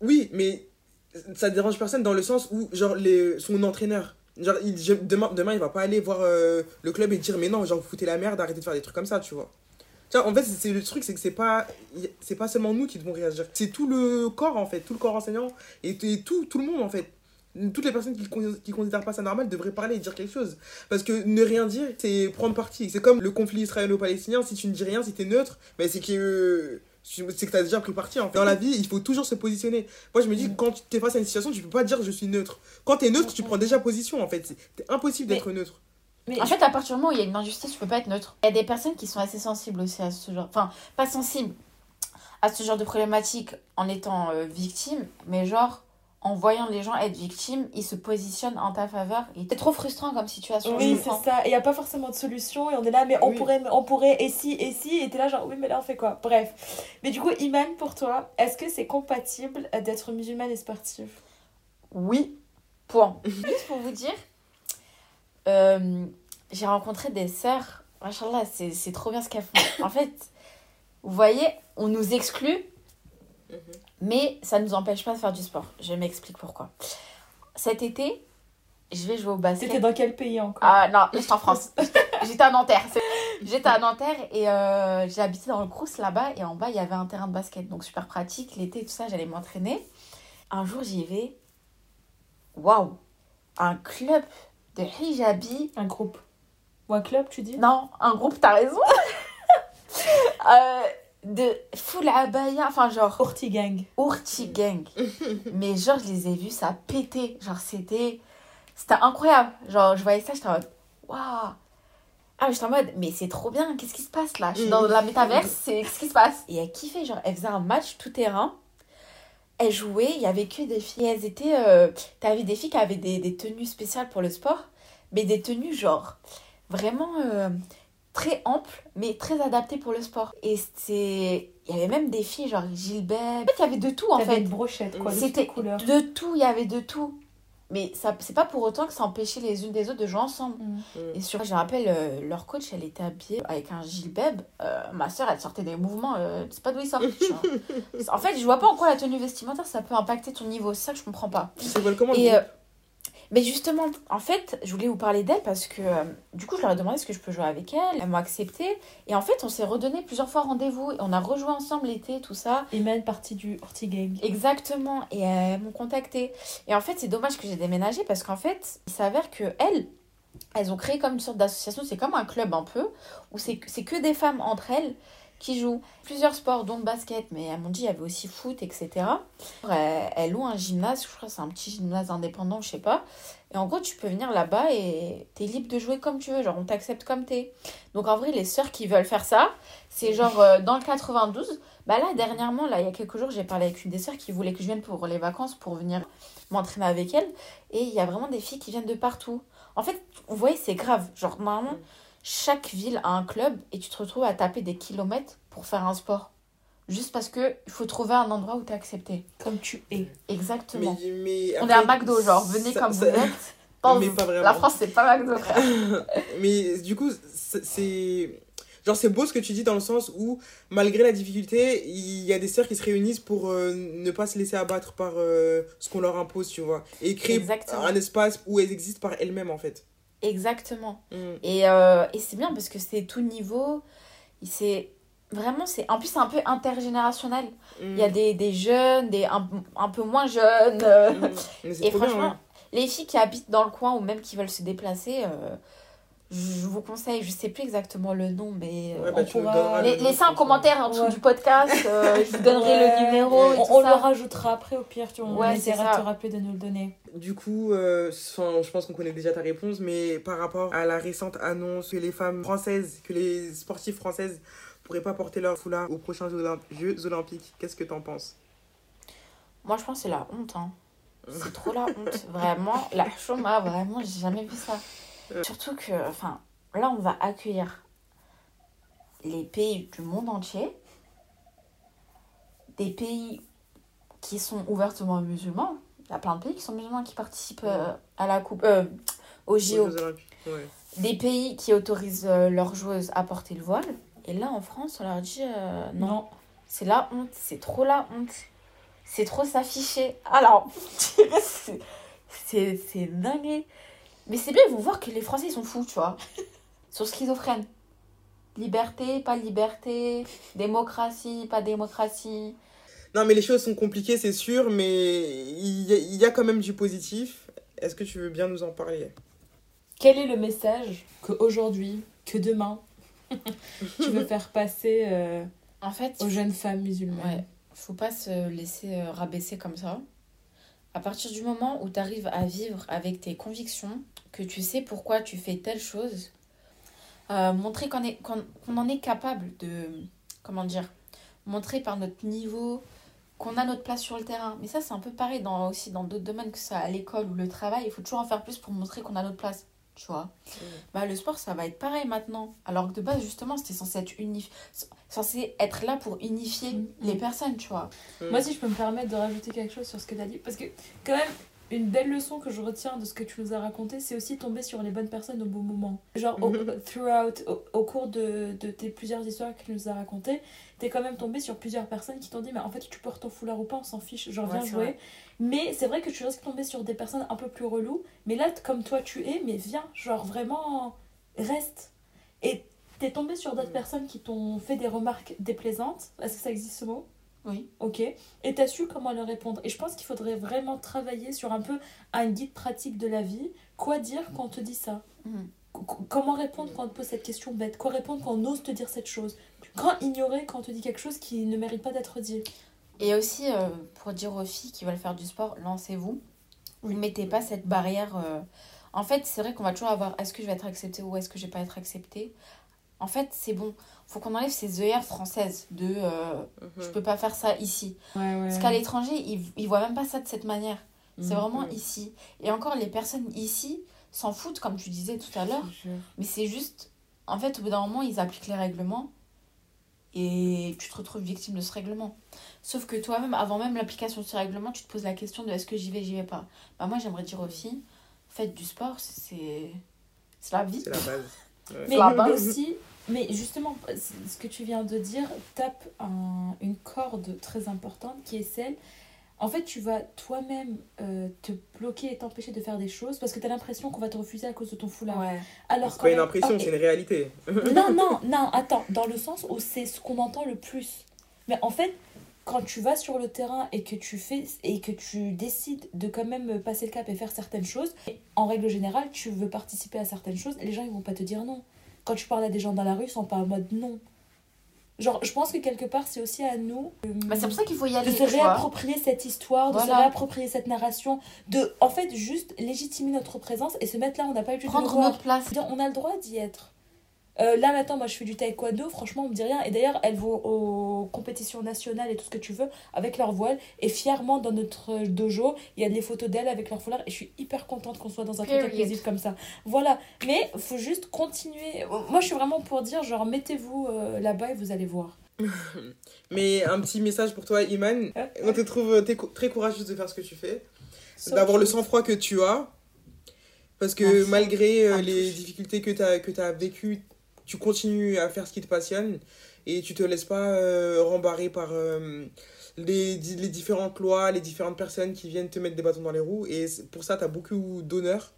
Oui, mais ça dérange personne dans le sens où, genre, les, son entraîneur. Genre, il, demain, demain, il va pas aller voir euh, le club et dire, mais non, genre, vous foutez la merde, arrêtez de faire des trucs comme ça, tu vois. Tu vois, en fait, c'est le truc, c'est que c'est pas, c'est pas seulement nous qui devons réagir. C'est tout le corps, en fait, tout le corps enseignant et, tout, tout le monde, en fait. Toutes les personnes qui, con- qui considèrent pas ça normal devraient parler et dire quelque chose. Parce que ne rien dire, c'est prendre parti. C'est comme le conflit israélo-palestinien. Si tu ne dis rien, si t'es neutre, mais c'est que c'est que t'as déjà pris parti. En fait. Dans la vie, il faut toujours se positionner. Moi, je me dis, Mm. quand tu es face à une situation, tu peux pas dire je suis neutre. Quand t'es neutre, tu prends déjà position, en fait. C'est impossible Mais- d'être neutre. Mais En fait, à partir du moment où il y a une injustice, tu peux pas être neutre. Il y a des personnes qui sont assez sensibles aussi à ce genre. Enfin, pas sensibles à ce genre de problématique en étant euh, victime, mais genre, en voyant les gens être victimes, ils se positionnent en ta faveur. Et C'est trop frustrant comme situation. Oui, c'est ça. Et il n'y a pas forcément de solution. Et on est là, mais on Oui. pourrait, on pourrait, et si, et si. Et t'es là, genre, oui, mais là, on fait quoi? Bref. Mais du coup, Iman, pour toi, est-ce que c'est compatible d'être musulmane et sportive? Oui, point. Juste pour vous dire, euh, j'ai rencontré des sœurs. Machallah, c'est c'est trop bien ce qu'elles font. En fait, vous voyez, on nous exclut, mais ça ne nous empêche pas de faire du sport. Je m'explique pourquoi. Cet été, je vais jouer au basket. C'était dans quel pays encore? Ah non, j'étais en France. J'étais à Nanterre. J'étais à Nanterre et euh, j'ai habité dans le Crous là-bas. Et en bas, il y avait un terrain de basket. Donc super pratique. L'été, tout ça, j'allais m'entraîner. Un jour, j'y vais. Waouh! Un club de hijabi. Un groupe. Ou un club, tu dis? Non, un groupe, t'as raison. Euh, de full abaya. Enfin, genre. Orti Gang. Gang. Mais genre, je les ai vus, ça pétait. Genre, c'était. C'était incroyable. Genre, je voyais ça, j'étais en mode. Waouh! Ah, j'étais en mode, mais c'est trop bien, qu'est-ce qui se passe là? Je suis dans la métaverse, c'est qu'est-ce qui se passe? Et elle kiffait, genre, elle faisait un match tout terrain. Elle jouait, il y avait que des filles. Et elles étaient. Euh... T'avais des filles qui avaient des, des tenues spéciales pour le sport, mais des tenues, genre, vraiment. euh, très amples, mais très adaptées pour le sport. Et c'est. Il y avait même des filles, genre Gilbert. En fait, il y avait de tout en fait. une brochette, quoi. de C'était de tout, il y avait de tout. Mais ça c'est pas pour autant que ça empêchait les unes des autres de jouer ensemble. Mm. Et sur, je me rappelle, euh, leur coach, elle était habillée avec un gilbeb. Euh, ma soeur, elle sortait des mouvements, euh, c'est pas d'où ils sortent. en fait, je vois pas en quoi la tenue vestimentaire, ça peut impacter ton niveau. C'est ça que je comprends pas. Comment Et, euh, mais justement, en fait, je voulais vous parler d'elle parce que euh, du coup, je leur ai demandé ce que je peux jouer avec elle. Elles m'ont accepté. Et en fait, on s'est redonné plusieurs fois rendez-vous. Et on a rejoué ensemble l'été, tout ça. Iman, partie du Gang. Exactement, et elles m'ont contacté. Et en fait, c'est dommage que j'ai déménagé parce qu'en fait, il s'avère que elles, elles ont créé comme une sorte d'association, c'est comme un club un peu, où c'est que des femmes entre elles qui jouent plusieurs sports, dont le basket, mais elles m'ont dit il y avait aussi foot, etc. Elles, elles louent un gymnase, je crois que c'est un petit gymnase indépendant, je sais pas. Et en gros, tu peux venir là-bas et t'es libre de jouer comme tu veux, genre on t'accepte comme t'es. Donc en vrai, les sœurs qui veulent faire ça, c'est genre euh, dans le 92. Bah là, dernièrement, là, il y a quelques jours, j'ai parlé avec une des sœurs qui voulait que je vienne pour les vacances pour venir m'entraîner avec elle. Et il y a vraiment des filles qui viennent de partout. En fait, vous voyez, c'est grave. Genre, normalement, Mm. Chaque ville a un club et tu te retrouves à taper des kilomètres pour faire un sport. Juste parce que il faut trouver un endroit où t'es accepté. Comme tu es. Exactement. Mais, mais On est à McDo, genre, venez ça- comme ça- vous êtes. Pense, Mais pas vraiment. La France, c'est pas McDo, frère. mais du coup, c'est- c'est. Genre, c'est beau ce que tu dis dans le sens où, malgré la difficulté, il y a des sœurs qui se réunissent pour euh, ne pas se laisser abattre par euh, ce qu'on leur impose, tu vois. Et créer Exactement. un espace où elles existent par elles-mêmes, en fait. Exactement. Mm. Et, euh, et c'est bien parce que c'est tout niveau. C'est vraiment, c'est en plus, c'est un peu intergénérationnel. Il y a des, des jeunes, des un, un peu moins jeunes. Mm. Et bien, franchement, ouais. les filles qui habitent dans le coin ou même qui veulent se déplacer, euh, je vous conseille, je sais plus exactement le nom, mais euh, Ouais, bah, pourra- les- laissez un commentaire en dessous Ouais. du podcast, euh, je vous donnerai Ouais. le numéro. et On, tout on ça. le rajoutera après au pire, tu vois, on essaiera de te rappeler de nous le donner. Du coup, euh, enfin, je pense qu'on connaît déjà ta réponse, mais par rapport à la récente annonce que les femmes françaises, que les sportives françaises pourraient pas porter leur foulard aux prochains Jeux Olympiques, qu'est-ce que t'en penses? Moi, je pense que c'est la honte. Hein. C'est trop la honte. Vraiment, la chôma, vraiment, j'ai jamais vu ça. Surtout que, enfin, là, on va accueillir les pays du monde entier, des pays qui sont ouvertement musulmans. Il y a plein de pays qui sont musulmans qui participent euh, à la coupe, euh, aux Aux JO. Ouais. Des pays qui autorisent euh, leurs joueuses à porter le voile. Et là, en France, on leur dit euh, non. Non. C'est la honte, c'est trop la honte. C'est trop s'afficher. Alors, c'est dingue. Mais c'est bien, ils vont voir que les Français, ils sont fous, tu vois. Ils sont schizophrènes. Liberté, pas liberté. Démocratie, pas démocratie. Non, mais les choses sont compliquées, c'est sûr, mais il y, a- il y a quand même du positif. Est-ce que tu veux bien nous en parler? Quel est le message que aujourd'hui, que demain, tu veux faire passer euh, En fait, aux jeunes femmes musulmanes? Ouais, faut pas se laisser euh, rabaisser comme ça. À partir du moment où tu arrives à vivre avec tes convictions, que tu sais pourquoi tu fais telle chose, euh, montrer qu'on est, en est capable de. Comment dire Montrer par notre niveau qu'on a notre place sur le terrain. Mais ça, c'est un peu pareil aussi dans d'autres domaines, que soit à l'école ou le travail. Il faut toujours en faire plus pour montrer qu'on a notre place. Tu vois bah, Le sport, ça va être pareil maintenant. Alors que de base, justement, c'était censé être, unif... censé être là pour unifier Mhm. les personnes, tu vois. Moi, si je peux me permettre de rajouter quelque chose sur ce que tu as dit, parce que quand même, une belle leçon que je retiens de ce que tu nous as raconté, c'est aussi tomber sur les bonnes personnes au bon moment. Genre, au, throughout, au, au cours de, de tes plusieurs histoires que tu nous as racontées, t'es quand même tombé sur plusieurs personnes qui t'ont dit, mais en fait, tu portes ton foulard ou pas, on s'en fiche, genre, viens jouer. vrai. Mais c'est vrai que tu risques de tomber sur des personnes un peu plus reloues, mais là, comme toi tu es, mais viens, genre, vraiment, reste. Et t'es tombé sur d'autres Mm. personnes qui t'ont fait des remarques déplaisantes. Est-ce que ça existe ce mot? Oui. Ok. Et t'as su comment leur répondre? Et je pense qu'il faudrait vraiment travailler sur un peu un guide pratique de la vie. Quoi dire quand on te dit ça? Mhm. Comment répondre quand on te pose cette question bête? Quoi répondre quand on ose te dire cette chose? Quand ignorer quand on te dit quelque chose qui ne mérite pas d'être dit Et aussi, euh, pour dire aux filles qui veulent faire du sport, lancez-vous. Vous ne mettez pas cette barrière. euh, En fait, c'est vrai qu'on va toujours avoir est-ce que je vais être acceptée ou est-ce que je vais pas être acceptée? En fait, c'est bon. faut qu'on enlève ces œillères françaises de euh, je peux pas faire ça ici. Ouais, ouais. Parce qu'à l'étranger, ils, ils voient même pas ça de cette manière. C'est Mhm. vraiment ici. Et encore, les personnes ici s'en foutent, comme tu disais tout à l'heure. Mais c'est juste, en fait, au bout d'un moment, ils appliquent les règlements et tu te retrouves victime de ce règlement. Sauf que toi-même, avant même l'application de ce règlement, tu te poses la question de est-ce que j'y vais, j'y vais pas? Bah, moi, j'aimerais dire aux filles, faites du sport, c'est c'est la vie. C'est la base. Mais aussi, mais justement, ce que tu viens de dire tape un- une corde très importante qui est celle. En fait, tu vas toi-même euh, te bloquer et t'empêcher de faire des choses parce que tu as l'impression qu'on va te refuser à cause de ton foulard. Ouais. Alors C'est pas une impression, Ah, c'est une réalité. non, non, non, attends, dans le sens où c'est ce qu'on entend le plus. Mais en fait, quand tu vas sur le terrain et que tu fais et que tu décides de quand même passer le cap et faire certaines choses, en règle générale, tu veux participer à certaines choses, les gens ils vont pas te dire non. Quand tu parles à des gens dans la rue, ils sont pas en mode non. Genre, je pense que quelque part, c'est aussi à nous euh, Bah, c'est pour ça qu'il faut y de aller. se tu vois. réapproprier cette histoire, de se réapproprier cette narration, de en fait juste légitimer notre présence et se mettre là, on n'a pas eu de Prendre devoir. notre place. On a le droit d'y être. Euh, là maintenant, moi je fais du taekwondo, franchement on me dit rien. Et d'ailleurs, elles vont aux compétitions nationales et tout ce que tu veux avec leur voile. Et fièrement, dans notre dojo, il y a des photos d'elles avec leur foulard. Et je suis hyper contente qu'on soit dans un truc inclusif comme ça. Voilà. Mais faut juste continuer. Moi je suis vraiment pour dire, genre, mettez-vous euh, là-bas et vous allez voir. Mais un petit message pour toi, Iman. On te trouve très courageuse de faire ce que tu fais. So D'avoir le sang-froid que tu as. Parce que Merci. malgré euh, les difficultés que tu as, que as vécues, tu continues à faire ce qui te passionne. Et tu te laisses pas euh, rembarrer par euh, les, les différentes lois, les différentes personnes qui viennent te mettre des bâtons dans les roues. Et pour ça, tu as beaucoup d'honneur.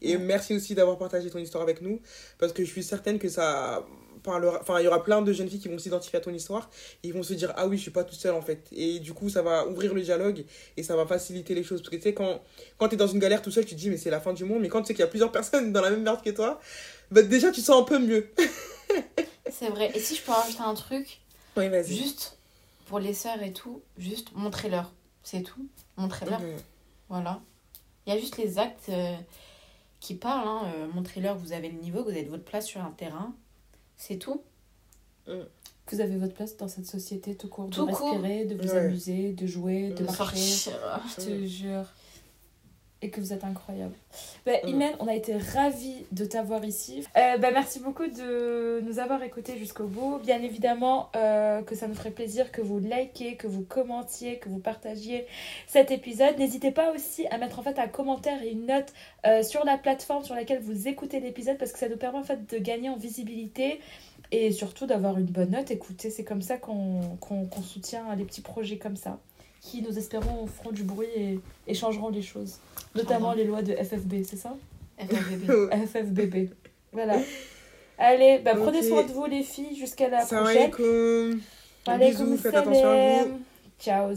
Et Ouais. merci aussi d'avoir partagé ton histoire avec nous. Parce que je suis certaine que ça parlera. Enfin, il y aura plein de jeunes filles qui vont s'identifier à ton histoire. Et ils vont se dire, ah oui, je suis pas toute seule en fait. Et du coup, ça va ouvrir le dialogue et ça va faciliter les choses. Parce que tu sais, quand, quand tu es dans une galère tout seul, tu te dis, mais c'est la fin du monde. Mais quand tu sais qu'il y a plusieurs personnes dans la même merde que toi, bah déjà, tu te sens un peu mieux. c'est vrai. Et si je peux rajouter un truc Oui, vas-y. Juste pour les sœurs et tout, juste montrez-leur. C'est tout. Montrez-leur. Mhm. Voilà. Il y a juste les actes euh, qui parlent. Hein. Euh, Montrez-leur que vous avez le niveau, que vous avez votre place sur un terrain. C'est tout. Vous avez votre place dans cette société tout court. Tout de court. respirer, de vous Ouais. amuser, de jouer, de marcher. Je te jure. Et que vous êtes incroyable. Bah. Imen, on a été ravis de t'avoir ici. Euh, bah, merci beaucoup de nous avoir écoutés jusqu'au bout. Bien évidemment euh, que ça nous ferait plaisir que vous likiez, que vous commentiez, que vous partagiez cet épisode. N'hésitez pas aussi à mettre en fait un commentaire et une note euh, sur la plateforme sur laquelle vous écoutez l'épisode parce que ça nous permet en fait de gagner en visibilité et surtout d'avoir une bonne note. Écoutez, c'est comme ça qu'on soutient les petits projets comme ça qui, nous espérons, feront du bruit et, et changeront les choses. Notamment les lois de FFB, c'est ça? FFBB. FFBB. Voilà. Allez, bah, prenez soin de vous les filles jusqu'à la Salam prochaine. alaikum. Allez, Bisous, faites attention à vous. Ciao.